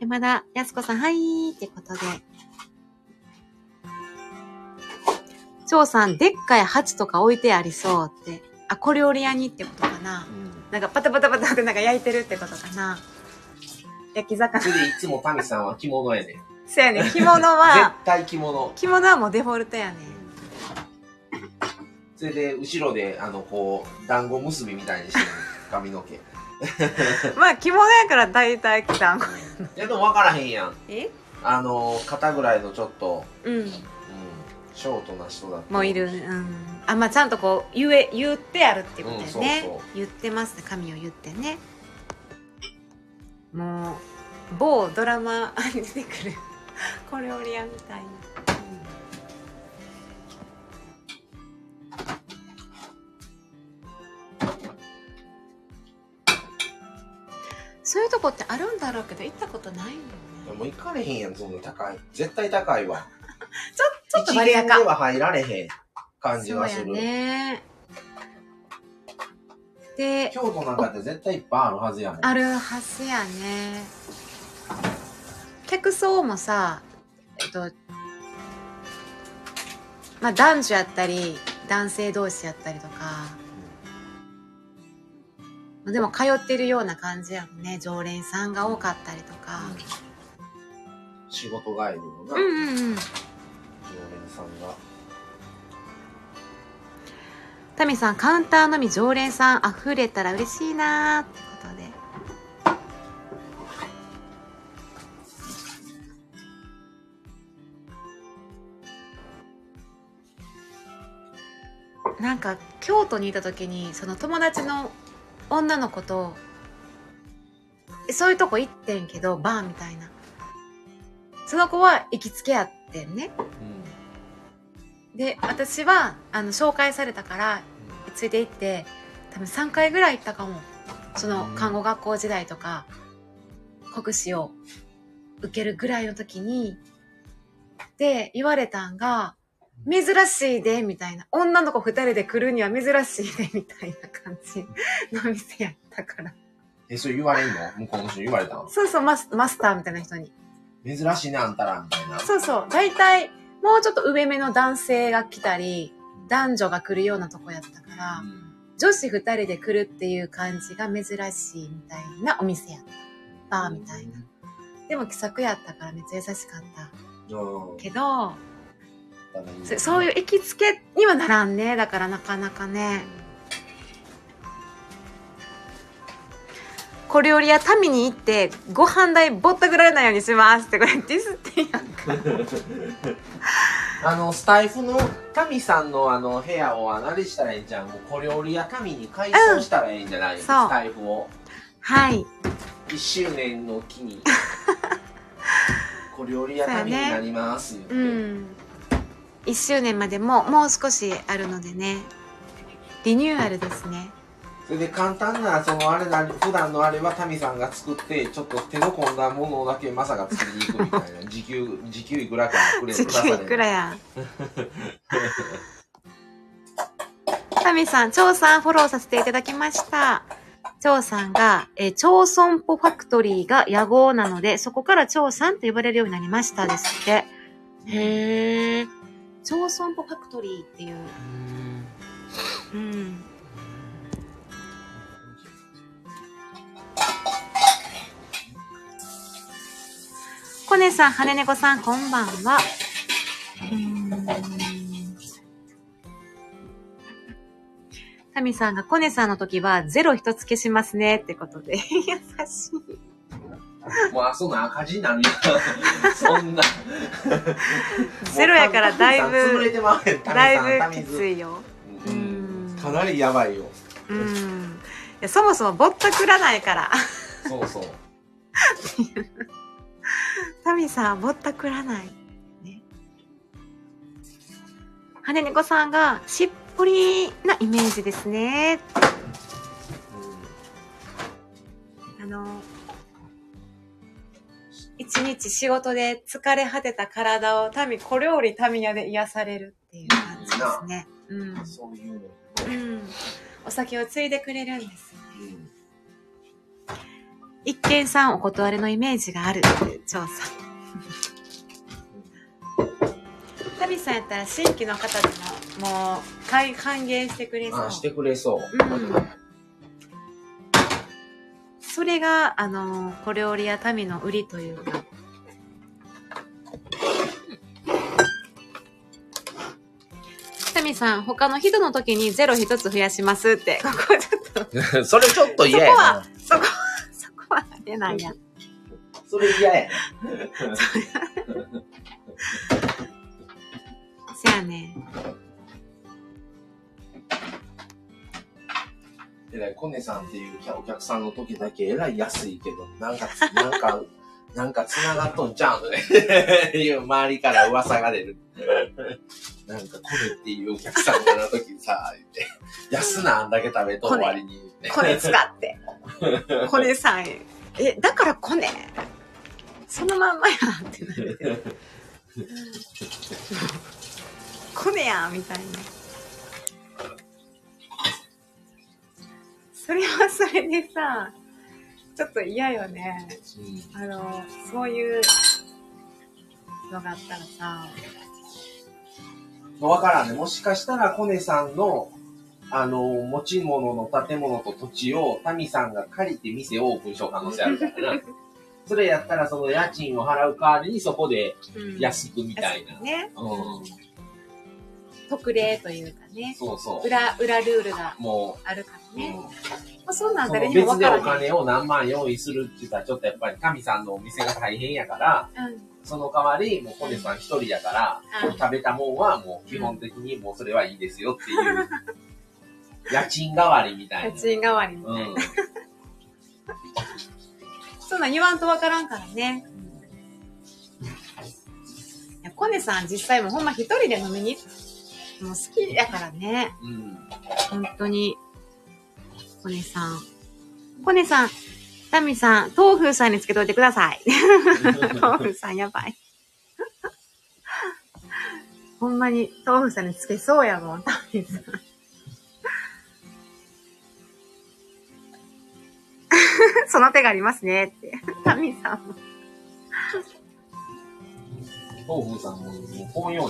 山田靖子さん、はいってことで。張さん、でっかい鉢とか置いてありそうって。あ、小料理屋にってことかな。うん。なんかパタパタパタってなんか焼いてるってことかな。焼き魚。それでいつもタミさんは着物やねん。そうやね。着物絶は、対着物。着物はもうデフォルトやね。それで、後ろで、あの、こう、団子結びみたいにしてる髪の毛。い まあ着物やから大体着たん。や、でも分からへんやん。え？あの、肩ぐらいのちょっと、うん。うん、ショートな人だと。もういる。うん。あ、まあちゃんとこう、言え、言ってあるってことだよね。うんそうそう言ってますね。神を言ってね。もう、某ドラマに出てくる小料理屋みたいな。そういうとこってあるんだろうけど行ったことないよね。もう行かれへんやん、そんな高い。絶対高いわ。ちょっとバリアか一元で。は入られへん感じがすそうやる。ね。で、京都なんかって絶対いっぱいあるはずやもん。あるはずやね。客層もさ、えっと、まあ男女やったり、男性同士やったりとか、でも通ってるような感じやもんね。常連さんが多かったりとか。仕事帰りのな、うんうんうん。常連さんが。タミさん、カウンターのみ常連さん溢れたら嬉しいなーってことで。なんか京都にいた時にその友達の女の子とえそういうとこ行ってんけどバーみたいな。その子は行きつけやってんね。で私はあの紹介されたからついて行って多分3回ぐらい行ったかも。その看護学校時代とか国試を受けるぐらいの時にで言われたんが珍しいでみたいな。女の子2人で来るには珍しいでみたいな感じの店やったから。え、それ言われんの？向こうの人に言われたのそうそうマスマスターみたいな人に。珍しいね、あんたら、みたいな。そうそう。大体もうちょっと上目の男性が来たり男女が来るようなとこやったから、うん。女子二人で来るっていう感じが珍しいみたいなお店やった。バーみたいな。でも気さくやったからめっちゃ優しかった。うんけど、そそういう行きつけにはならんね。だからなかなかね。小料理屋民に行ってご飯代ぼったくられないようにしますってこれディスってんやんか。あの、スタイフのタミさんのあの部屋をあ何したらいいんじゃん。もう小料理屋タミに改装したらいいんじゃない、そうスタイフを。はい。1周年の木に。小料理屋タミになります、言って。うん。1周年までももう少しあるのでね。リニューアルですね。それで簡単な、そのあれな、普段のあれはタミさんが作って、ちょっと手の込んだものだけマサが作りに行くみたいな。時給、時給いくらかくれ時給いくらや。タミさん、張さんフォローさせていただきました。張さんが、えー、町村ポファクトリーが野号なので、そこから張さんと呼ばれるようになりましたですって。へー。町村ポファクトリーっていう。うん。コネさん、羽猫さん、こんばんは。タミさんがコネさんの時はゼロ一つ消しますねってことで。優しい。もうあ、そんな赤字になるよ。そんな。ゼロやからだいぶだいぶきついよ。ううんん。かなりやばいよ。うん。いやそもそもぼったくらないから。そうそう。タミさんはぼったくらない。ね。羽猫さんがしっぽりなイメージですね。あの、一日仕事で疲れ果てた体を民、小料理民屋で癒されるっていう感じですね。うんうん。そういうの。うん。お酒をついでくれるんですよね。うん一見さんお断りのイメージがあるって調査。タビさんやったら新規の方でももう歓歓迎してくれそう。あ、してくれそう。うん。それが、あの、小料理や民の売りというか。タミさん、他の人の時にゼロ一つ増やしますって。ここちょっと、それちょっと嫌やな。そこは、そこは出ないや。それ嫌や。せやね。えらい、コネさんっていうお客さんの時だけえらい安いけど、なんかつ、なんか、なんか繋がっとんちゃうのね。いう周りから噂が出る。なんか、コネっていうお客さんがの時さ、言って、安なんだけ食べと終わりに言って。コネ使って。コネさん。え、だからコネ？そのまんまやんってなるけど。コネやんみたいな。それはそれでさ、ちょっと嫌よね。あの、そういうのがあったらさ、うん。わからんね。もしかしたらコネさんのあの、持ち物の建物と土地を民さんが借りて店をオープンしよう可能性あるからな。それやったらその家賃を払う代わりにそこでうん安くみたいな。ね。うん。特例というかね。そうそう。裏、裏ルールがもあるかね。うんまあ、そんなんその誰にも別でおわからない。金を何万用意するって言ったら、ちょっとやっぱり神さんのお店が大変やから、うん。その代わり、もうコネさん一人やから、うん食べたもんはもう基本的にもうそれはいいですよっていう、家賃代わりみたいな。家賃代わりに。うん。そんなん言わんとわからんからね。いや、コネさん実際もほんま一人で飲みに、もう好きやからね。うん。本当に。コネさん。コネさん、タミさん、豆腐さんにつけといてください。豆腐さんやばい。ほんまに豆腐さんにつけそうやもん、タミさん。その手がありますねって。タミさんも。豆腐さんも、もうこういう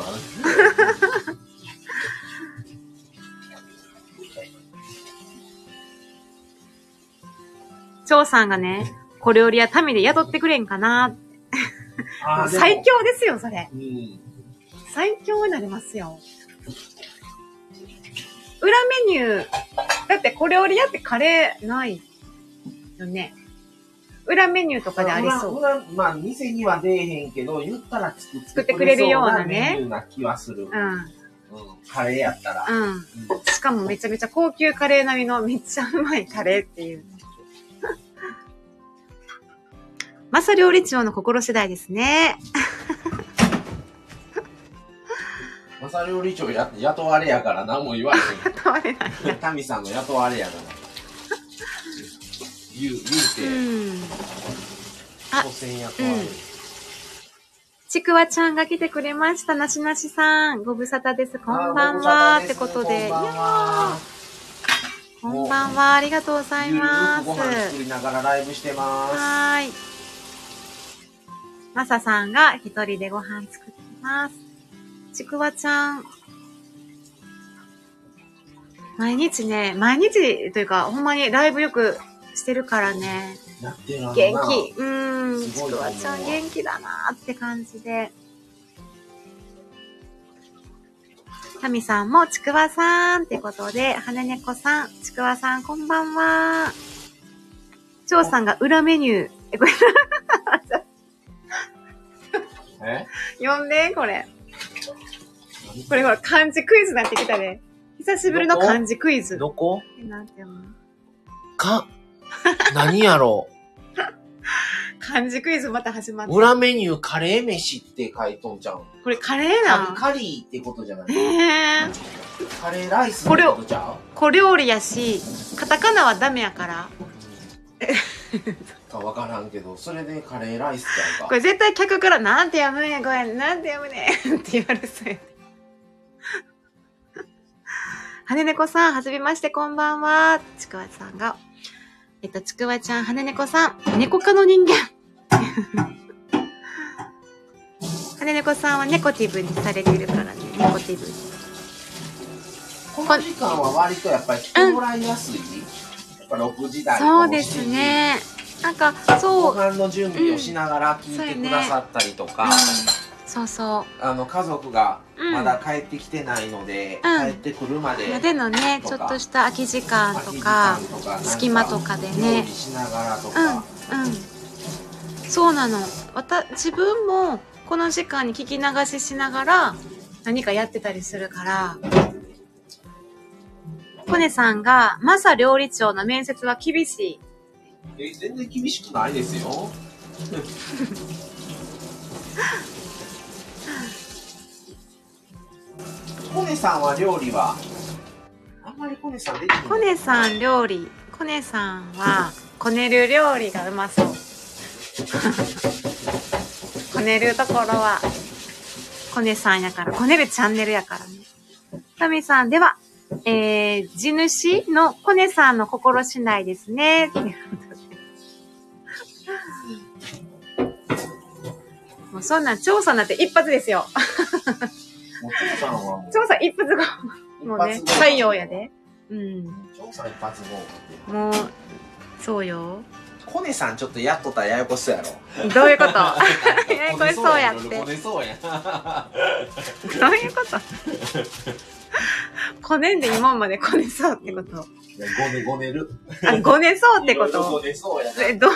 ような。張さんがね、小料理屋タミで雇ってくれんかな。あーでも最強ですよ、それ。うん。最強になりますよ。裏メニュー、だって小料理屋ってカレーないよね。裏メニューとかでありそう。裏裏まあ、店には出えへんけど、言ったら作作ってくれるようなねメニューな気はする。うん。うん。カレーやったら。うん。うんしかもめちゃめちゃ高級カレー並みのめっちゃうまいカレーっていう。マサ料理長の心次第ですね。マサ料理長や雇われやから何も言われ問われない。へん。タミさんの雇われやから。言う、言ううて、ん。あ雇われる。ちくわちゃんが来てくれました。なしなしさん。ご無沙汰です。こんばんは。ってことで。いこんばんやは。ーこんばんは。ありがとうございます。くご飯作りながらライブしてます。はーい。まささんが一人でご飯作ってます。ちくわちゃん。毎日ね、毎日というか、ほんまにライブよくしてるからね。元気。うーん。ちくわちゃん元気だなーって感じで。タミさんもちくわさんってことで、はねねこさん、ちくわさんこんばんは。張さんが裏メニュー。え、これ、え読んで、これ。これほら、漢字クイズなってきたね。久しぶりの漢字クイズ。どこ？えなんて読む？のか、何やろ？漢字クイズまた始まっう。た。裏メニューカレー飯って書いとんじゃん。これカレーなカんカリーってことじゃない？えー、カレーライスってことじゃん小料理やし、カタカナはダメやから。かわからんけど、それでカレーライスちゃうか。これ絶対客からなんて読むねん、これ、なんて読むねんって言われそうやね。はねねこさん、はじめまして、こんばんは。ちくわさんが。えっと、ちくわちゃん、はねねこさん、猫科の人間。はねねこさんはネコティブにされているからね、ネコティブ。この時間は割とやっぱり来てもらいやすい？やっぱ6時台そうです。ね。なんか、ごそう。飯の準備をしながら聞いてくださったりとか、うん、そうそう。あの家族がうんまだ帰ってきてないので、うん帰ってくるまで、までのね、ちょっとした空き時間とか、隙間とかで料ね理。しながらとうん、か、うん。そうなの。わた、自分もこの時間に聞き流ししながら何かやってたりするから、コネさんが、マサ料理長の面接は厳しい。え全然厳しくないですよ。コネさんは料理は？あんまりコネさんできない。コネさん料理、コネさんは、こねる料理がうまそう。こねるところは、コネさんやから、こねるチャンネルやからね。タミさん、では、えー、地主のコネさんの心次第ですね。もうそんなん調査なんて一発ですよ。調査一発が、もうね、一発で採用やで。うん。調査一発合格もう、そうよ。コネさんちょっとやっとったらややこしそうやろどういうこと？や やこしそうやってどういうこと？こねんで今までこねそうってことごねごねるあ、ごねそうってこごとねそうやなえ、どう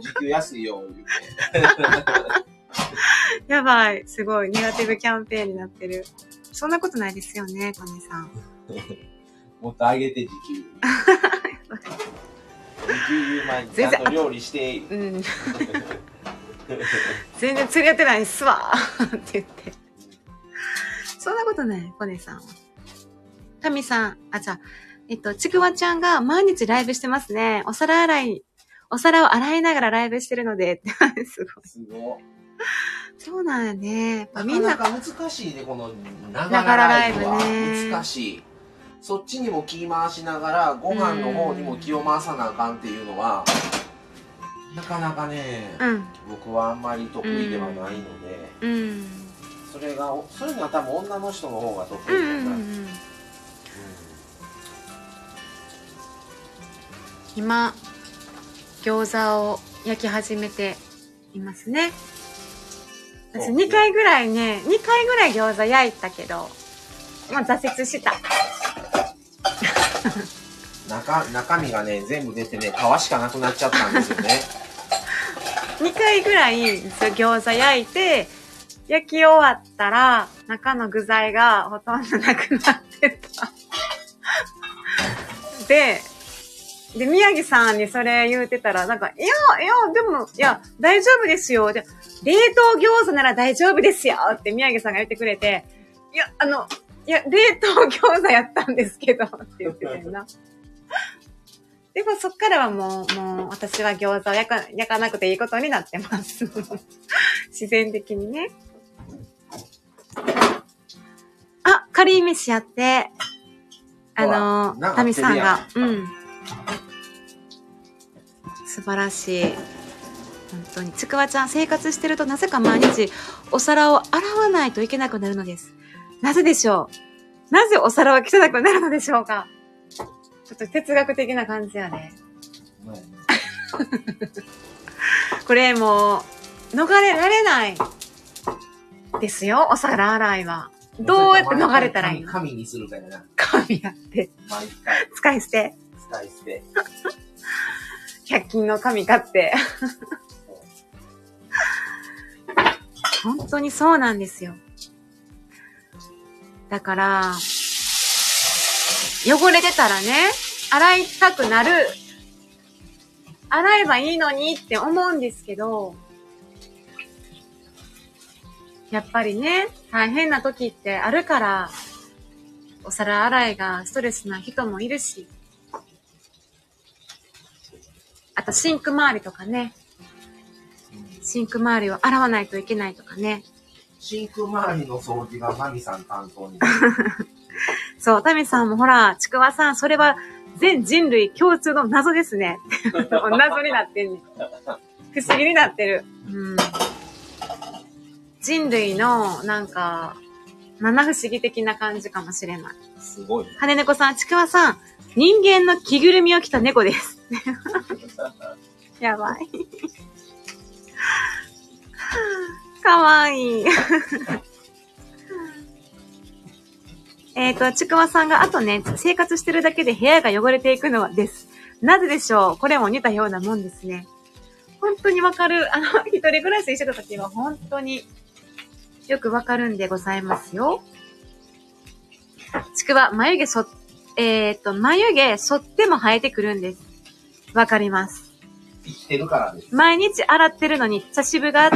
時給安いよ言うてやばい。すごい。ネガティブキャンペーンになってる。そんなことないですよね、こねさん。もっと上げて時給時給言う前にちゃんと料理してうん。全然釣り合ってないっすわって言って。そんなことない、コネさんは。タミさん、あ、じゃあ、えっと、ちくわちゃんが毎日ライブしてますね。お皿洗い、お皿を洗いながらライブしてるので、すごい。すごいそうなんやね。やっぱみみんんな、な難しいねこのなながらライブね難しいそっちにも気回しながらご飯の方にも気を回さなあかんっていうのはなかなかね、うん、僕はあんまり得意ではないので、うん。それがそういうのは多分女の人の方が得うん、意だな、うん、うん。今、餃子を焼き始めていますね。私お2回ぐらいね、2回ぐらい餃子焼いたけど、まあ挫折した。中中身がね全部出てね皮しかなくなっちゃったんですよね 2回ぐらい餃子焼いて、焼き終わったら、中の具材がほとんどなくなってた。で、で、宮城さんにそれ言うてたら、なんか、いや、いや、でも、いや、大丈夫ですよ。で、冷凍餃子なら大丈夫ですよって宮城さんが言ってくれて、いや、あの、いや、冷凍餃子やったんですけど、って言ってたよな。でもそっからはもう、もう私は餃子を焼か焼かなくていいことになってます。自然的にね。あ、カリー飯やって、あのタミさんが合、うん。素晴らしい。本当に。ちくわちゃん、生活してるとなぜか毎日お皿を洗わないといけなくなるのです。なぜでしょう？なぜお皿は汚くなるのでしょうか？ちょっと哲学的な感じやね。これもう、逃れられないですよ、お皿洗いは。どうやって逃れたらいいの？紙にするからな神やって。使い捨て。使い捨て百均の紙買って。本当にそうなんですよ。だから、汚れてたらね、洗いたくなる。洗えばいいのにって思うんですけど、やっぱりね、大変な時ってあるから、お皿洗いがストレスな人もいるし、あとシンク周りとかね、シンク周りを洗わないといけないとかね。シンク周りの掃除がマミさん担当に そう、マミさんもほら、ちくわさん、それは全人類共通の謎ですね。謎になってんねん。不思議になってる。うん。人類の、なんか、七不思議的な感じかもしれない。すごいね羽猫さん、ちくわさん、人間の着ぐるみを着た猫です。やばい。かわいい。えっと、ちくわさんが、あとね、生活してるだけで部屋が汚れていくのはです。なぜでしょう？これも似たようなもんですね。本当にわかる。あの、一人暮らししてた時は本当によくわかるんでございますよ。ちくわ、眉毛そ、えっ、と、眉毛剃っても生えてくるんです。わかります。生きてるからです毎日洗ってるのに茶渋が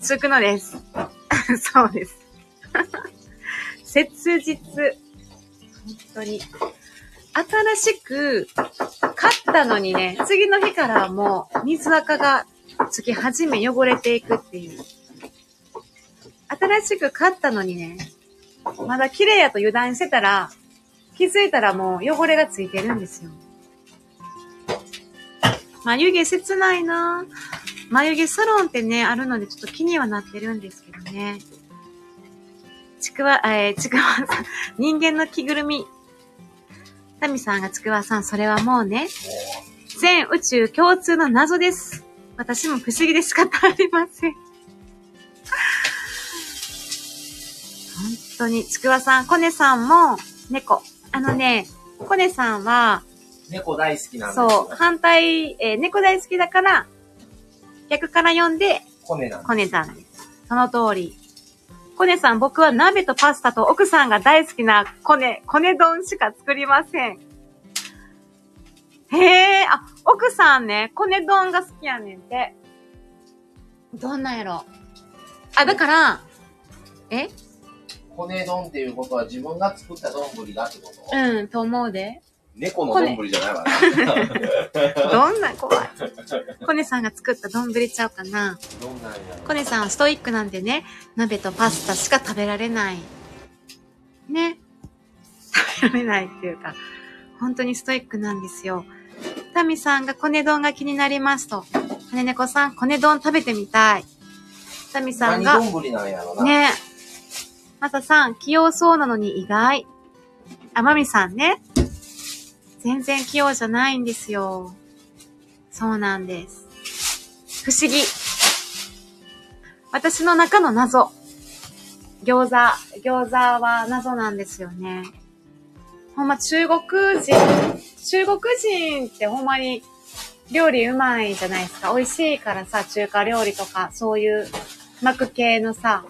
つくのです。そうです。切実。本当に。新しく買ったのにね、次の日からもう水垢がつき始め汚れていくっていう。新しく買ったのにね、まだ綺麗やと油断してたら、気づいたらもう汚れがついてるんですよ。眉毛切ないな眉毛サロンってね、あるのでちょっと気にはなってるんですけどね。ちくわ、えー、ちくわさん、人間の着ぐるみ。タミさんがちくわさん、それはもうね、全宇宙共通の謎です。私も不思議で仕方ありません。本当に、ちくわさん、コネさんも猫。あのね、コネさんは、猫大好きなんですよ。そう、反対、えー猫大好きだから、逆から読んで、コネなんです。コネさんです。その通り。コネさん、僕は鍋とパスタと奥さんが大好きなコネ、コネ丼しか作りません。へえ、あ、奥さんね、コネ丼が好きやねんて。どんなんやろ。あ、だから、え？コネ丼っていうことは自分が作った丼だってこと、うん、と思うで。猫の丼じゃないわな。どんな、怖い。コネさんが作った丼ちゃうかな。どんなんやろコネさんはストイックなんでね、鍋とパスタしか食べられない。ね。食べられないっていうか、本当にストイックなんですよ。タミさんがコネ丼が気になりますと。羽猫さん、コネ丼食べてみたい。タミさん何が、丼なんやろな。ね。マサさん、器用そうなのに意外。あ、マミさんね。全然器用じゃないんですよ。そうなんです。不思議。私の中の謎。餃子、餃子は謎なんですよね。ほんま中国人、中国人ってほんまに料理うまいじゃないですか。美味しいからさ、中華料理とか、そういう巻く系のさ、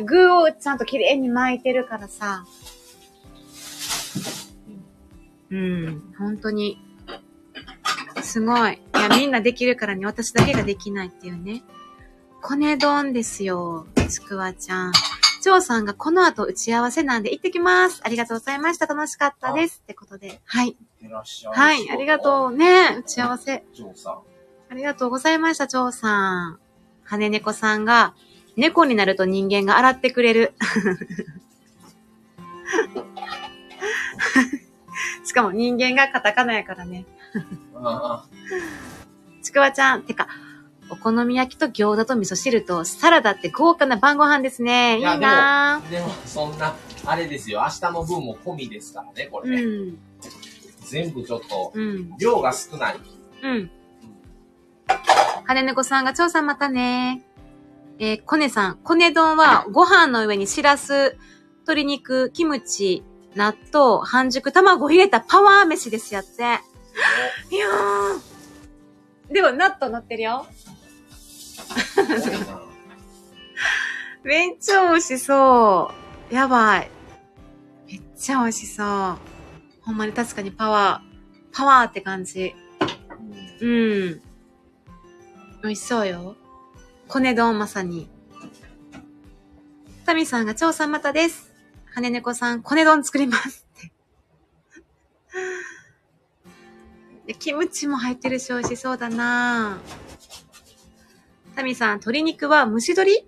具をちゃんと綺麗に巻いてるからさ、うん、本当に、すごい。いや、みんなできるからね、私だけができないっていうね。コネ丼ですよ、ちくわちゃん。張さんがこの後打ち合わせなんで行ってきます。ありがとうございました。楽しかったです。ってことで。はい。いってらっしゃい。はい、ありがとうね。打ち合わせ。ジョーさん。ありがとうございました、張さん。羽猫さんが、猫になると人間が洗ってくれる。しかも人間がカタカナやからね。あちくわちゃん、てか、お好み焼きと餃子と味噌汁とサラダって豪華な晩ご飯ですね。いいなあでも、そんな、あれですよ。明日の分も込みですからね、こぁ。れね。うん。全部ちょっと、うん。量が少ない。うん。羽猫さんが、蝶さんまたね。えー、コネさん。コネ丼はご飯の上にしらす、鶏肉、キムチ、納豆、半熟卵を入れたパワー飯ですやって。いやー。でも、納豆乗ってるよ。めっちゃ美味しそう。やばい。めっちゃ美味しそう。ほんまに確かにパワー、パワーって感じ。うん。美味しそうよ。コネ丼まさに。タミさんが、蝶さんまたです。羽猫さん、コネ丼作ります キムチも入ってるし美味しそうだなタミさん、鶏肉は蒸し鶏？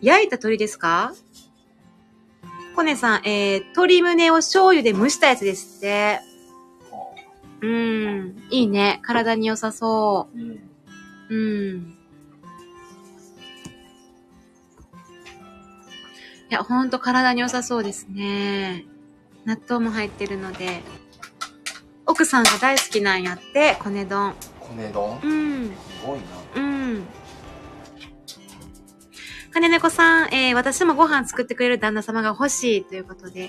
焼いた鶏ですか？コネさん、えー、鶏胸を醤油で蒸したやつですって。うん。いいね。体に良さそうんう。うん。いや、ほんと体に良さそうですね。納豆も入ってるので。奥さんが大好きなんやって、コネ丼。コネ丼？うん。すごいな。うん。金猫さん、えー、私もご飯作ってくれる旦那様が欲しいということで。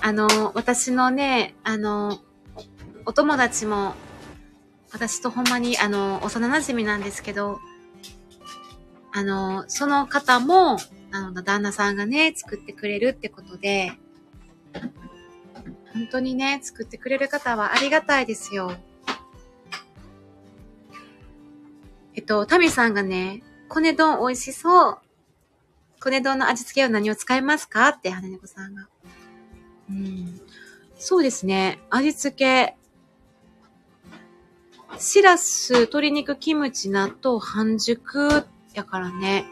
あの、私のね、あの、お友達も、私とほんまに、あの、幼馴染なんですけど、あの、その方も、あの、旦那さんがね、作ってくれるってことで、本当にね、作ってくれる方はありがたいですよ。えっと、タミさんがね、コネ丼美味しそう。コネ丼の味付けは何を使いますかって、花猫さんが。うん。そうですね。味付け。しらす、鶏肉、キムチ、納豆、半熟やからね。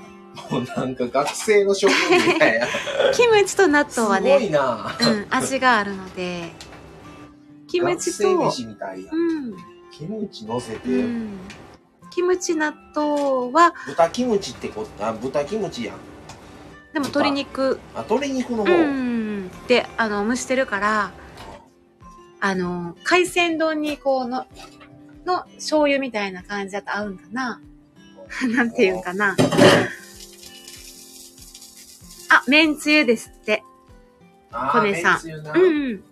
もうなんか学生の職員みたいな。キムチと納すご豆はね、いな。うん、味があるので。キムチと、学生飯みたいや。うん、キムチ乗せて、うん。キムチ納豆は、豚キムチってこと、あ、豚キムチやん。でも鶏肉あ、鶏肉のう方。んであの蒸してるからあの海鮮丼にこうのの醤油みたいな感じだと合うんかな なんていうんかな。あめんつゆですって。コネさん。うんうん。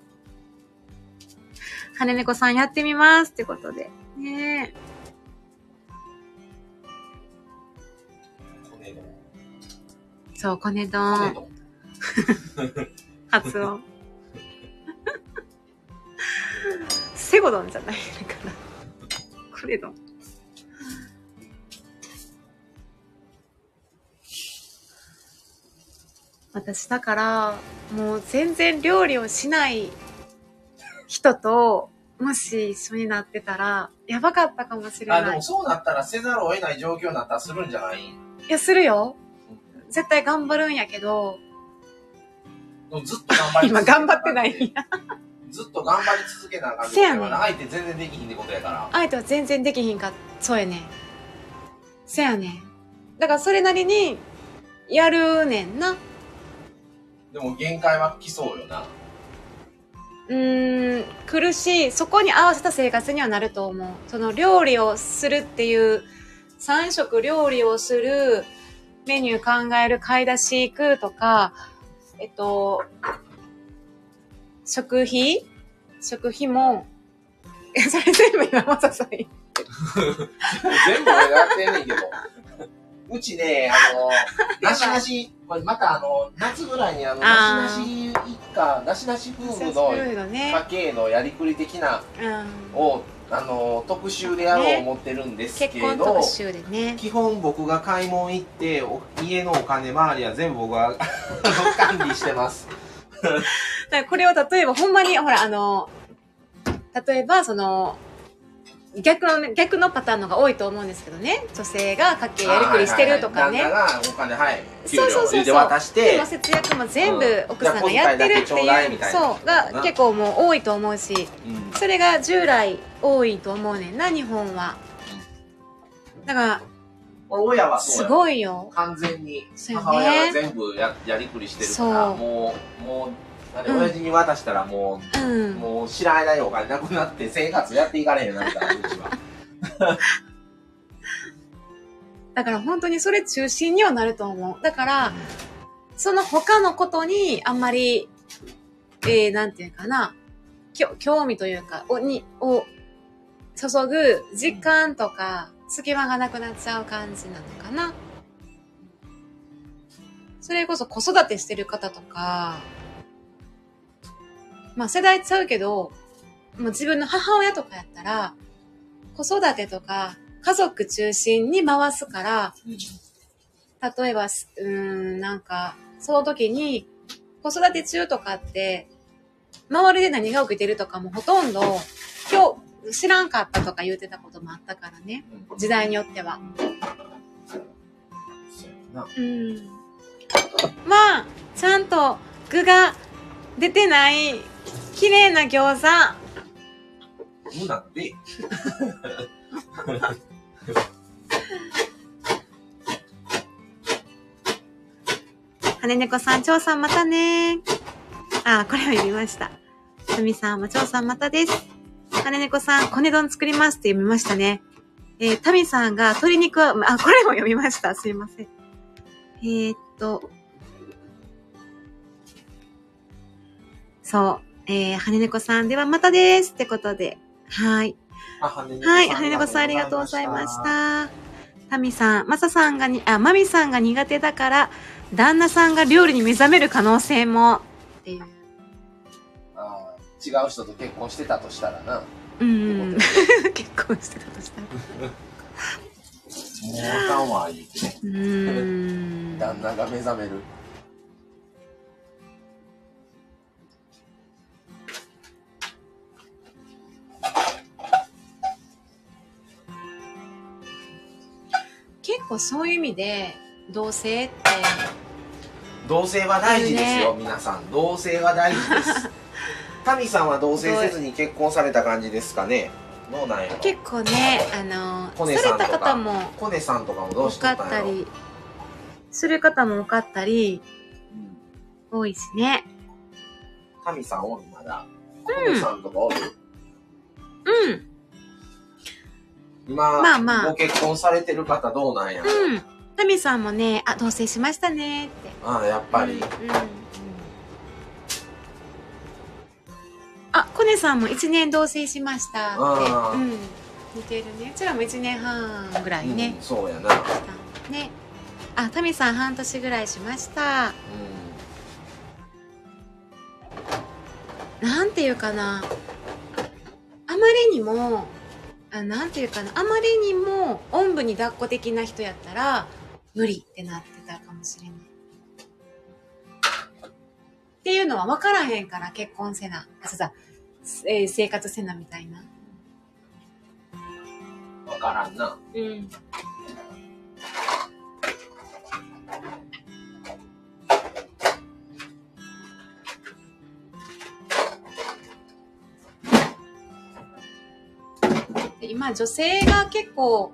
羽猫さんやってみますってことで。ね。えそうコネ丼。丼。発音。セゴドンじゃないだからコネ丼私だからもう全然料理をしない人ともし一緒になってたらやばかったかもしれあ、でないもそうなったらせざるを得ない状況になったらするんじゃない？いやするよ。絶対頑張るんやけど。ずっと頑張り今頑張ってない。ん やずっと頑張り続けなあかんせやねん。相手全然できひんってことやから。相手は全然できひんかそうやねん。せやねん。だからそれなりにやるねんなでも限界は来そうよな。うーん苦しいそこに合わせた生活にはなると思うその料理をするっていう3食料理をするメニュー考える買い出し行くとかえっと食費？食費もえ それ全部今まささん 全部俺がやってんねんけど。うちね、あの、なしなし、これまたあの、夏ぐらいにあの、なしなし一家、なしなし夫婦の家計のやりくり的なうん。を、あの、特集でやろう思ってるんですけど、婚特集でね。基本僕が買い物行って、お家のお金周りは全部僕が 管理してます。だからこれを例えばほんまに、ほら、あの、例えばその、逆のね、逆のパターンのが多いと思うんですけどね。女性が家計やりくりしてるとかね。あーはいはいはい旦那がお金、はい。給そうそうそうそう料で渡して節約も全部うん奥さんがやってるっていうう、みたいなそう、が結構もう多いと思うし、うんそれが従来多いと思うねんな、日本は。だから、親はすやごいよ。完全に母親が全部ややりくりしてるからそうもうもうあれうん親父に渡したらもう、うん。もう知らないお金なくなって生活やっていかれへんようになるからうちは だから本当にそれ中心にはなると思う。だから、その他のことにあんまり、えー、なんていうかな、きょ興味というか、を、に、を、注ぐ時間とか、隙間がなくなっちゃう感じなのかな。それこそ子育てしてる方とか、まあ世代ちゃうけど、もう自分の母親とかやったら、子育てとか家族中心に回すから、例えば、すうーん、なんか、その時に、子育て中とかって、周りで何が起きてるとかもほとんど、今日知らんかったとか言ってたこともあったからね。うん時代によっては。うん。まあ、ちゃんと具が出てない、綺麗な餃子。無なんで羽猫さん、蝶さんまたねあ、これを読みました。すみさんも蝶さんまたです。羽猫さん、コネ丼作りますって読みましたね。えー、タミさんが鶏肉は、あ、これも読みました。すいません。えー、っと、そう、えー、羽猫さんではまたですってことで、はい。はい、羽猫さんありがとうございました。タミさん、マサさんがに、あ、マミさんが苦手だから、旦那さんが料理に目覚める可能性も、っていう。あー違う人と結婚してたとしたらなもうん。結婚してたとしたら。うあかんわ言ってねうーん。旦那が目覚める構そういう意味で、同性って、同性は大事ですよ、ね。皆さん。同性は大事です。タミさんは同棲せずに結婚された感じですかね。どうなんやろ。結構ね、あの、コされたネさんとか。方もコネさんとかもどうし多かとったったり、する方も多かったり、うん。多いしね。タミさんおるまだ。うん。コネさんとかおるうん。今、まあまあご結婚されてる方どうなんやろ、うん。タミさんもね、あ、同棲しましたねって。ああ、やっぱり。うん。あ、コネさんも1年同棲しましたって。あーうん。似てるね。うちらも1年半ぐらいねうん。そうやな。ね。あ、タミさん半年ぐらいしました。なんていうかな。あまりにも、あなんていうかな。あまりにも、おんぶに抱っこ的な人やったら、無理ってなってたかもしれない。っていうのは分からへんから、結婚せな。あそうさ、えー生活せなみたいな。うん。わからんな。うん。で今女性が結構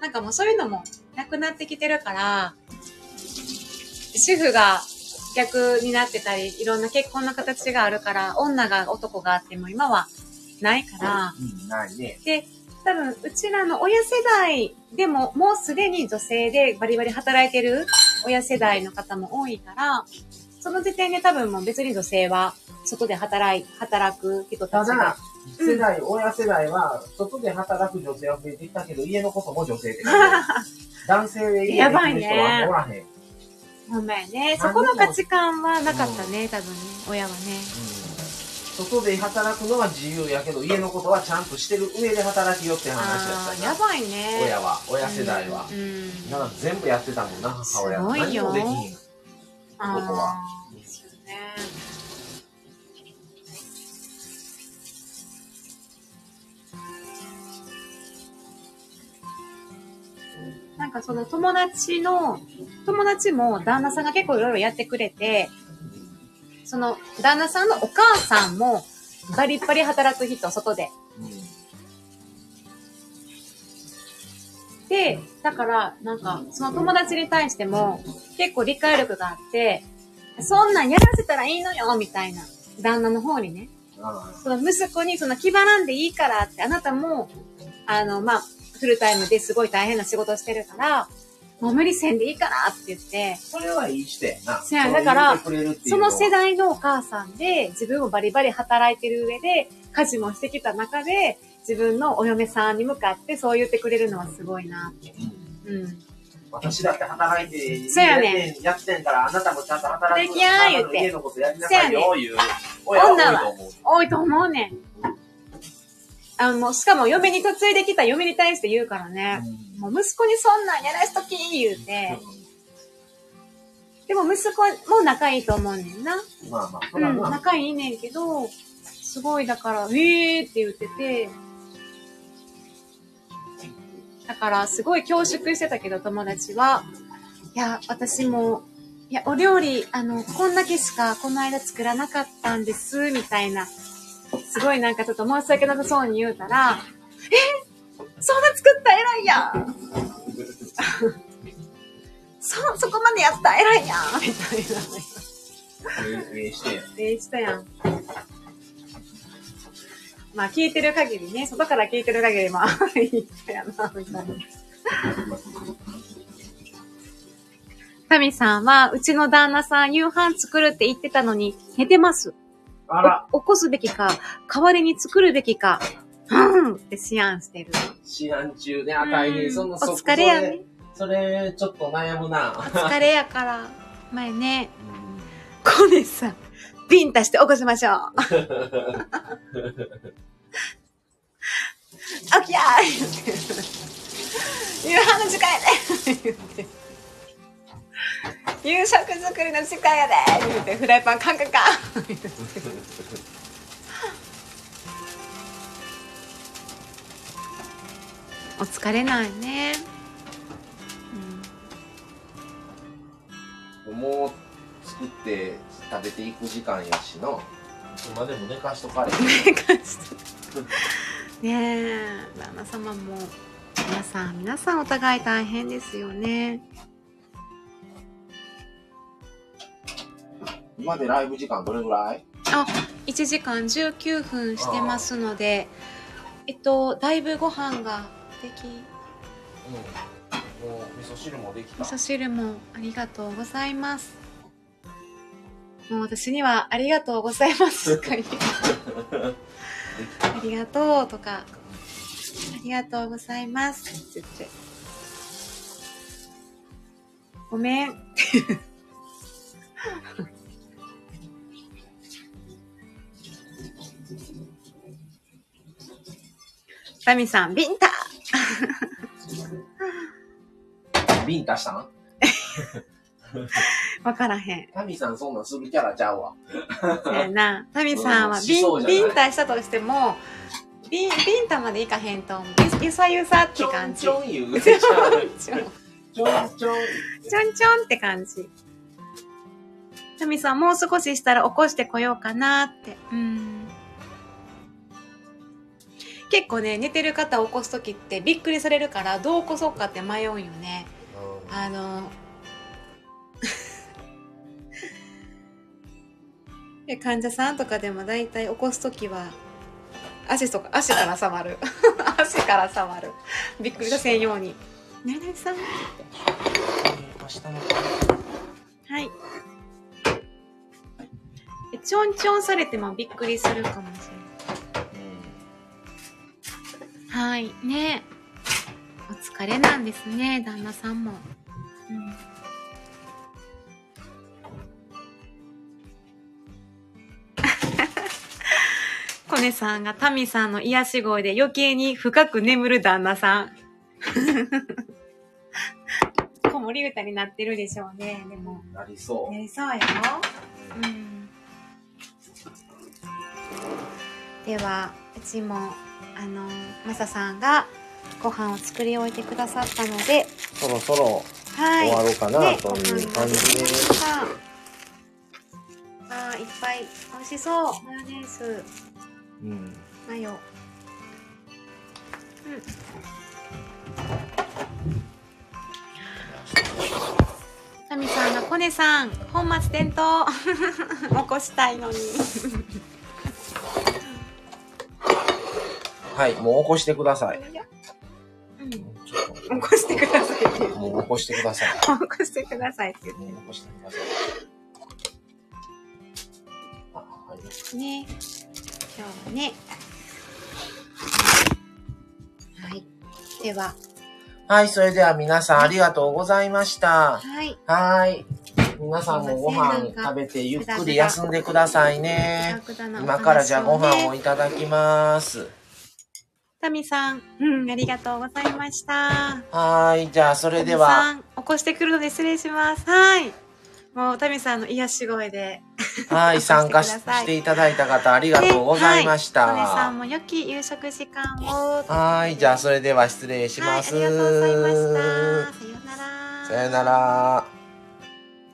なんかもうそういうのもなくなってきてるから主婦が逆になってたりいろんな結婚の形があるから女が男があっても今はないから、うん、ないね。で、多分、うちらの親世代でも、もうすでに女性でバリバリ働いてる親世代の方も多いから、その時点で多分もう別に女性は外で働い、働く人たただ世代、親世代は、外で働く女性は増えてきたけど、家のことも女性って感じ。男性で家できる人はおらへん。ほんまやね。そこの価値観はなかったね、多分ね。親はね。うん外で働くのは自由やけど、家のことはちゃんとしてる上で働きよって話ああ、やったな。やばいね。親は、親世代はう。ん。だから全部やってたもんな、母親は。すごいよ何もできひん。あ男はですよね。なんかその友達の、友達も旦那さんが結構いろいろやってくれて、その旦那さんのお母さんもバリッバリ働く人、外で。うんで、だから、なんか、その友達に対しても、結構理解力があって、そんなんやらせたらいいのよ、みたいな。旦那の方にね。あその息子にその気張らんでいいからって、あなたも、あの、まあ、フルタイムですごい大変な仕事してるから、もう無理せんでいいからって言って、それはいい人やな。そうやだからその世代のお母さんで、自分もバリバリ働いてる上で、家事もしてきた中で、自分のお嫁さんに向かってそう言ってくれるのはすごいなって。うんうん。私だって働いて、そうやねやってんやってんから、あなたもちゃんと働くできやー言うて家のことやりなさいういう親は多いと思う。多いと思うねん。あの、もうしかも嫁に嫁いできた嫁に対して言うからね。もう息子にそんなんやらしとき言うて。でも息子も仲いいと思うねんな。うんまあまあ、そうん。仲いいねんけど、すごいだから、えーって言ってて、だから、すごい恐縮してたけど、友達は。いや、私も、いや、お料理、あの、こんだけしかこの間作らなかったんです、みたいな。すごいなんかちょっと申し訳なさそうに言うたら、え？そんな作った偉いやん そ、そこまでやった偉いやんみたいな。ええしてや。ええしたやん。まあ聞いてる限りね、外から聞いてる限り、まあ、いい人やな、みたいな。タミさんは、うちの旦那さん夕飯作るって言ってたのに、寝てます。あら、お起こすべきか、代わりに作るべきか、うんって思案してる。試案中ね、あ、大変。うんその、お疲れやね。それ、それちょっと悩むな。お疲れやから。前ね、コネさん、ビンタして起こしましょう。起きやー言って。夕飯の時間やで言って。夕食作りの時間やで言って、フライパンカンカンカン言ってお疲れないね。もう、作って食べていく時間やしな。今でも寝かしとかれ寝かしとねえ。旦那様も皆さん皆さんお互い大変ですよね。今でライブ時間どれぐらい？あ1時間19分してますのでえっとだいぶご飯ができうん。もう味噌汁もできた。味噌汁もありがとうございます。もう私にはありがとうございます。しか言えありがとうとか、ありがとうございます。って言って。ごめん。タミさん、ビンタ。ビンタしたん？わからへん。タミさんそんなんするキャラちゃうわ。そうやな。タミさんはうんビン、ビンタしたとしても、ビン、ビンタまでいかへんと思う。ゆゆさゆさってちょ感じ。んちょん言うちょんちょんちょんちょん。ちょんちょんって感じ。タミさん、もう少ししたら起こしてこようかなって。うん。結構ね、寝てる方を起こすときってびっくりされるから、どう起こそうかって迷うんよね。あの、で患者さんとかでも大体起こすときは、足とか、足から触る。足から触る。びっくりさせんように。何々さんはい。でちょんちょんされてもびっくりするかもしれない。はい。ねお疲れなんですね、旦那さんも。うん。コネさんがタミさんの癒し声で余計に深く眠る旦那さん。子守歌になってるでしょうね、でも。なりそう。やりそうよ。うん。では、うちも、あの、マサさんがご飯を作り置いてくださったので、そろそろはい。終わろうかな、ねという感じで。あーいっぱい美味しそうマヨネーズうん。マヨうんタミさんがコネさん本末転倒 起こしたいのに はい、もう起こしてください。うんちょっ起こしてくださいもう起こしてください。起こしてくださいって言っもう起こしてください。あ、はい。てね今日はねはいでははい、それでは皆さんありがとうございました。はいはい。皆さんもご飯食べてゆっくり休んでくださいね。今からじゃあご飯をいただきます。タミさん、うん、ありがとうございました。はい、じゃあそれでタミは、さん、起こしてくるので失礼します。はい。もう、タミさんの癒し声で。はい、参加ししていただいた方ありがとうございましはい、さたん。も良き夕食時間を。はい、じゃあそれでは失礼します。はい、ありがとうございました。さようなら。さよなら。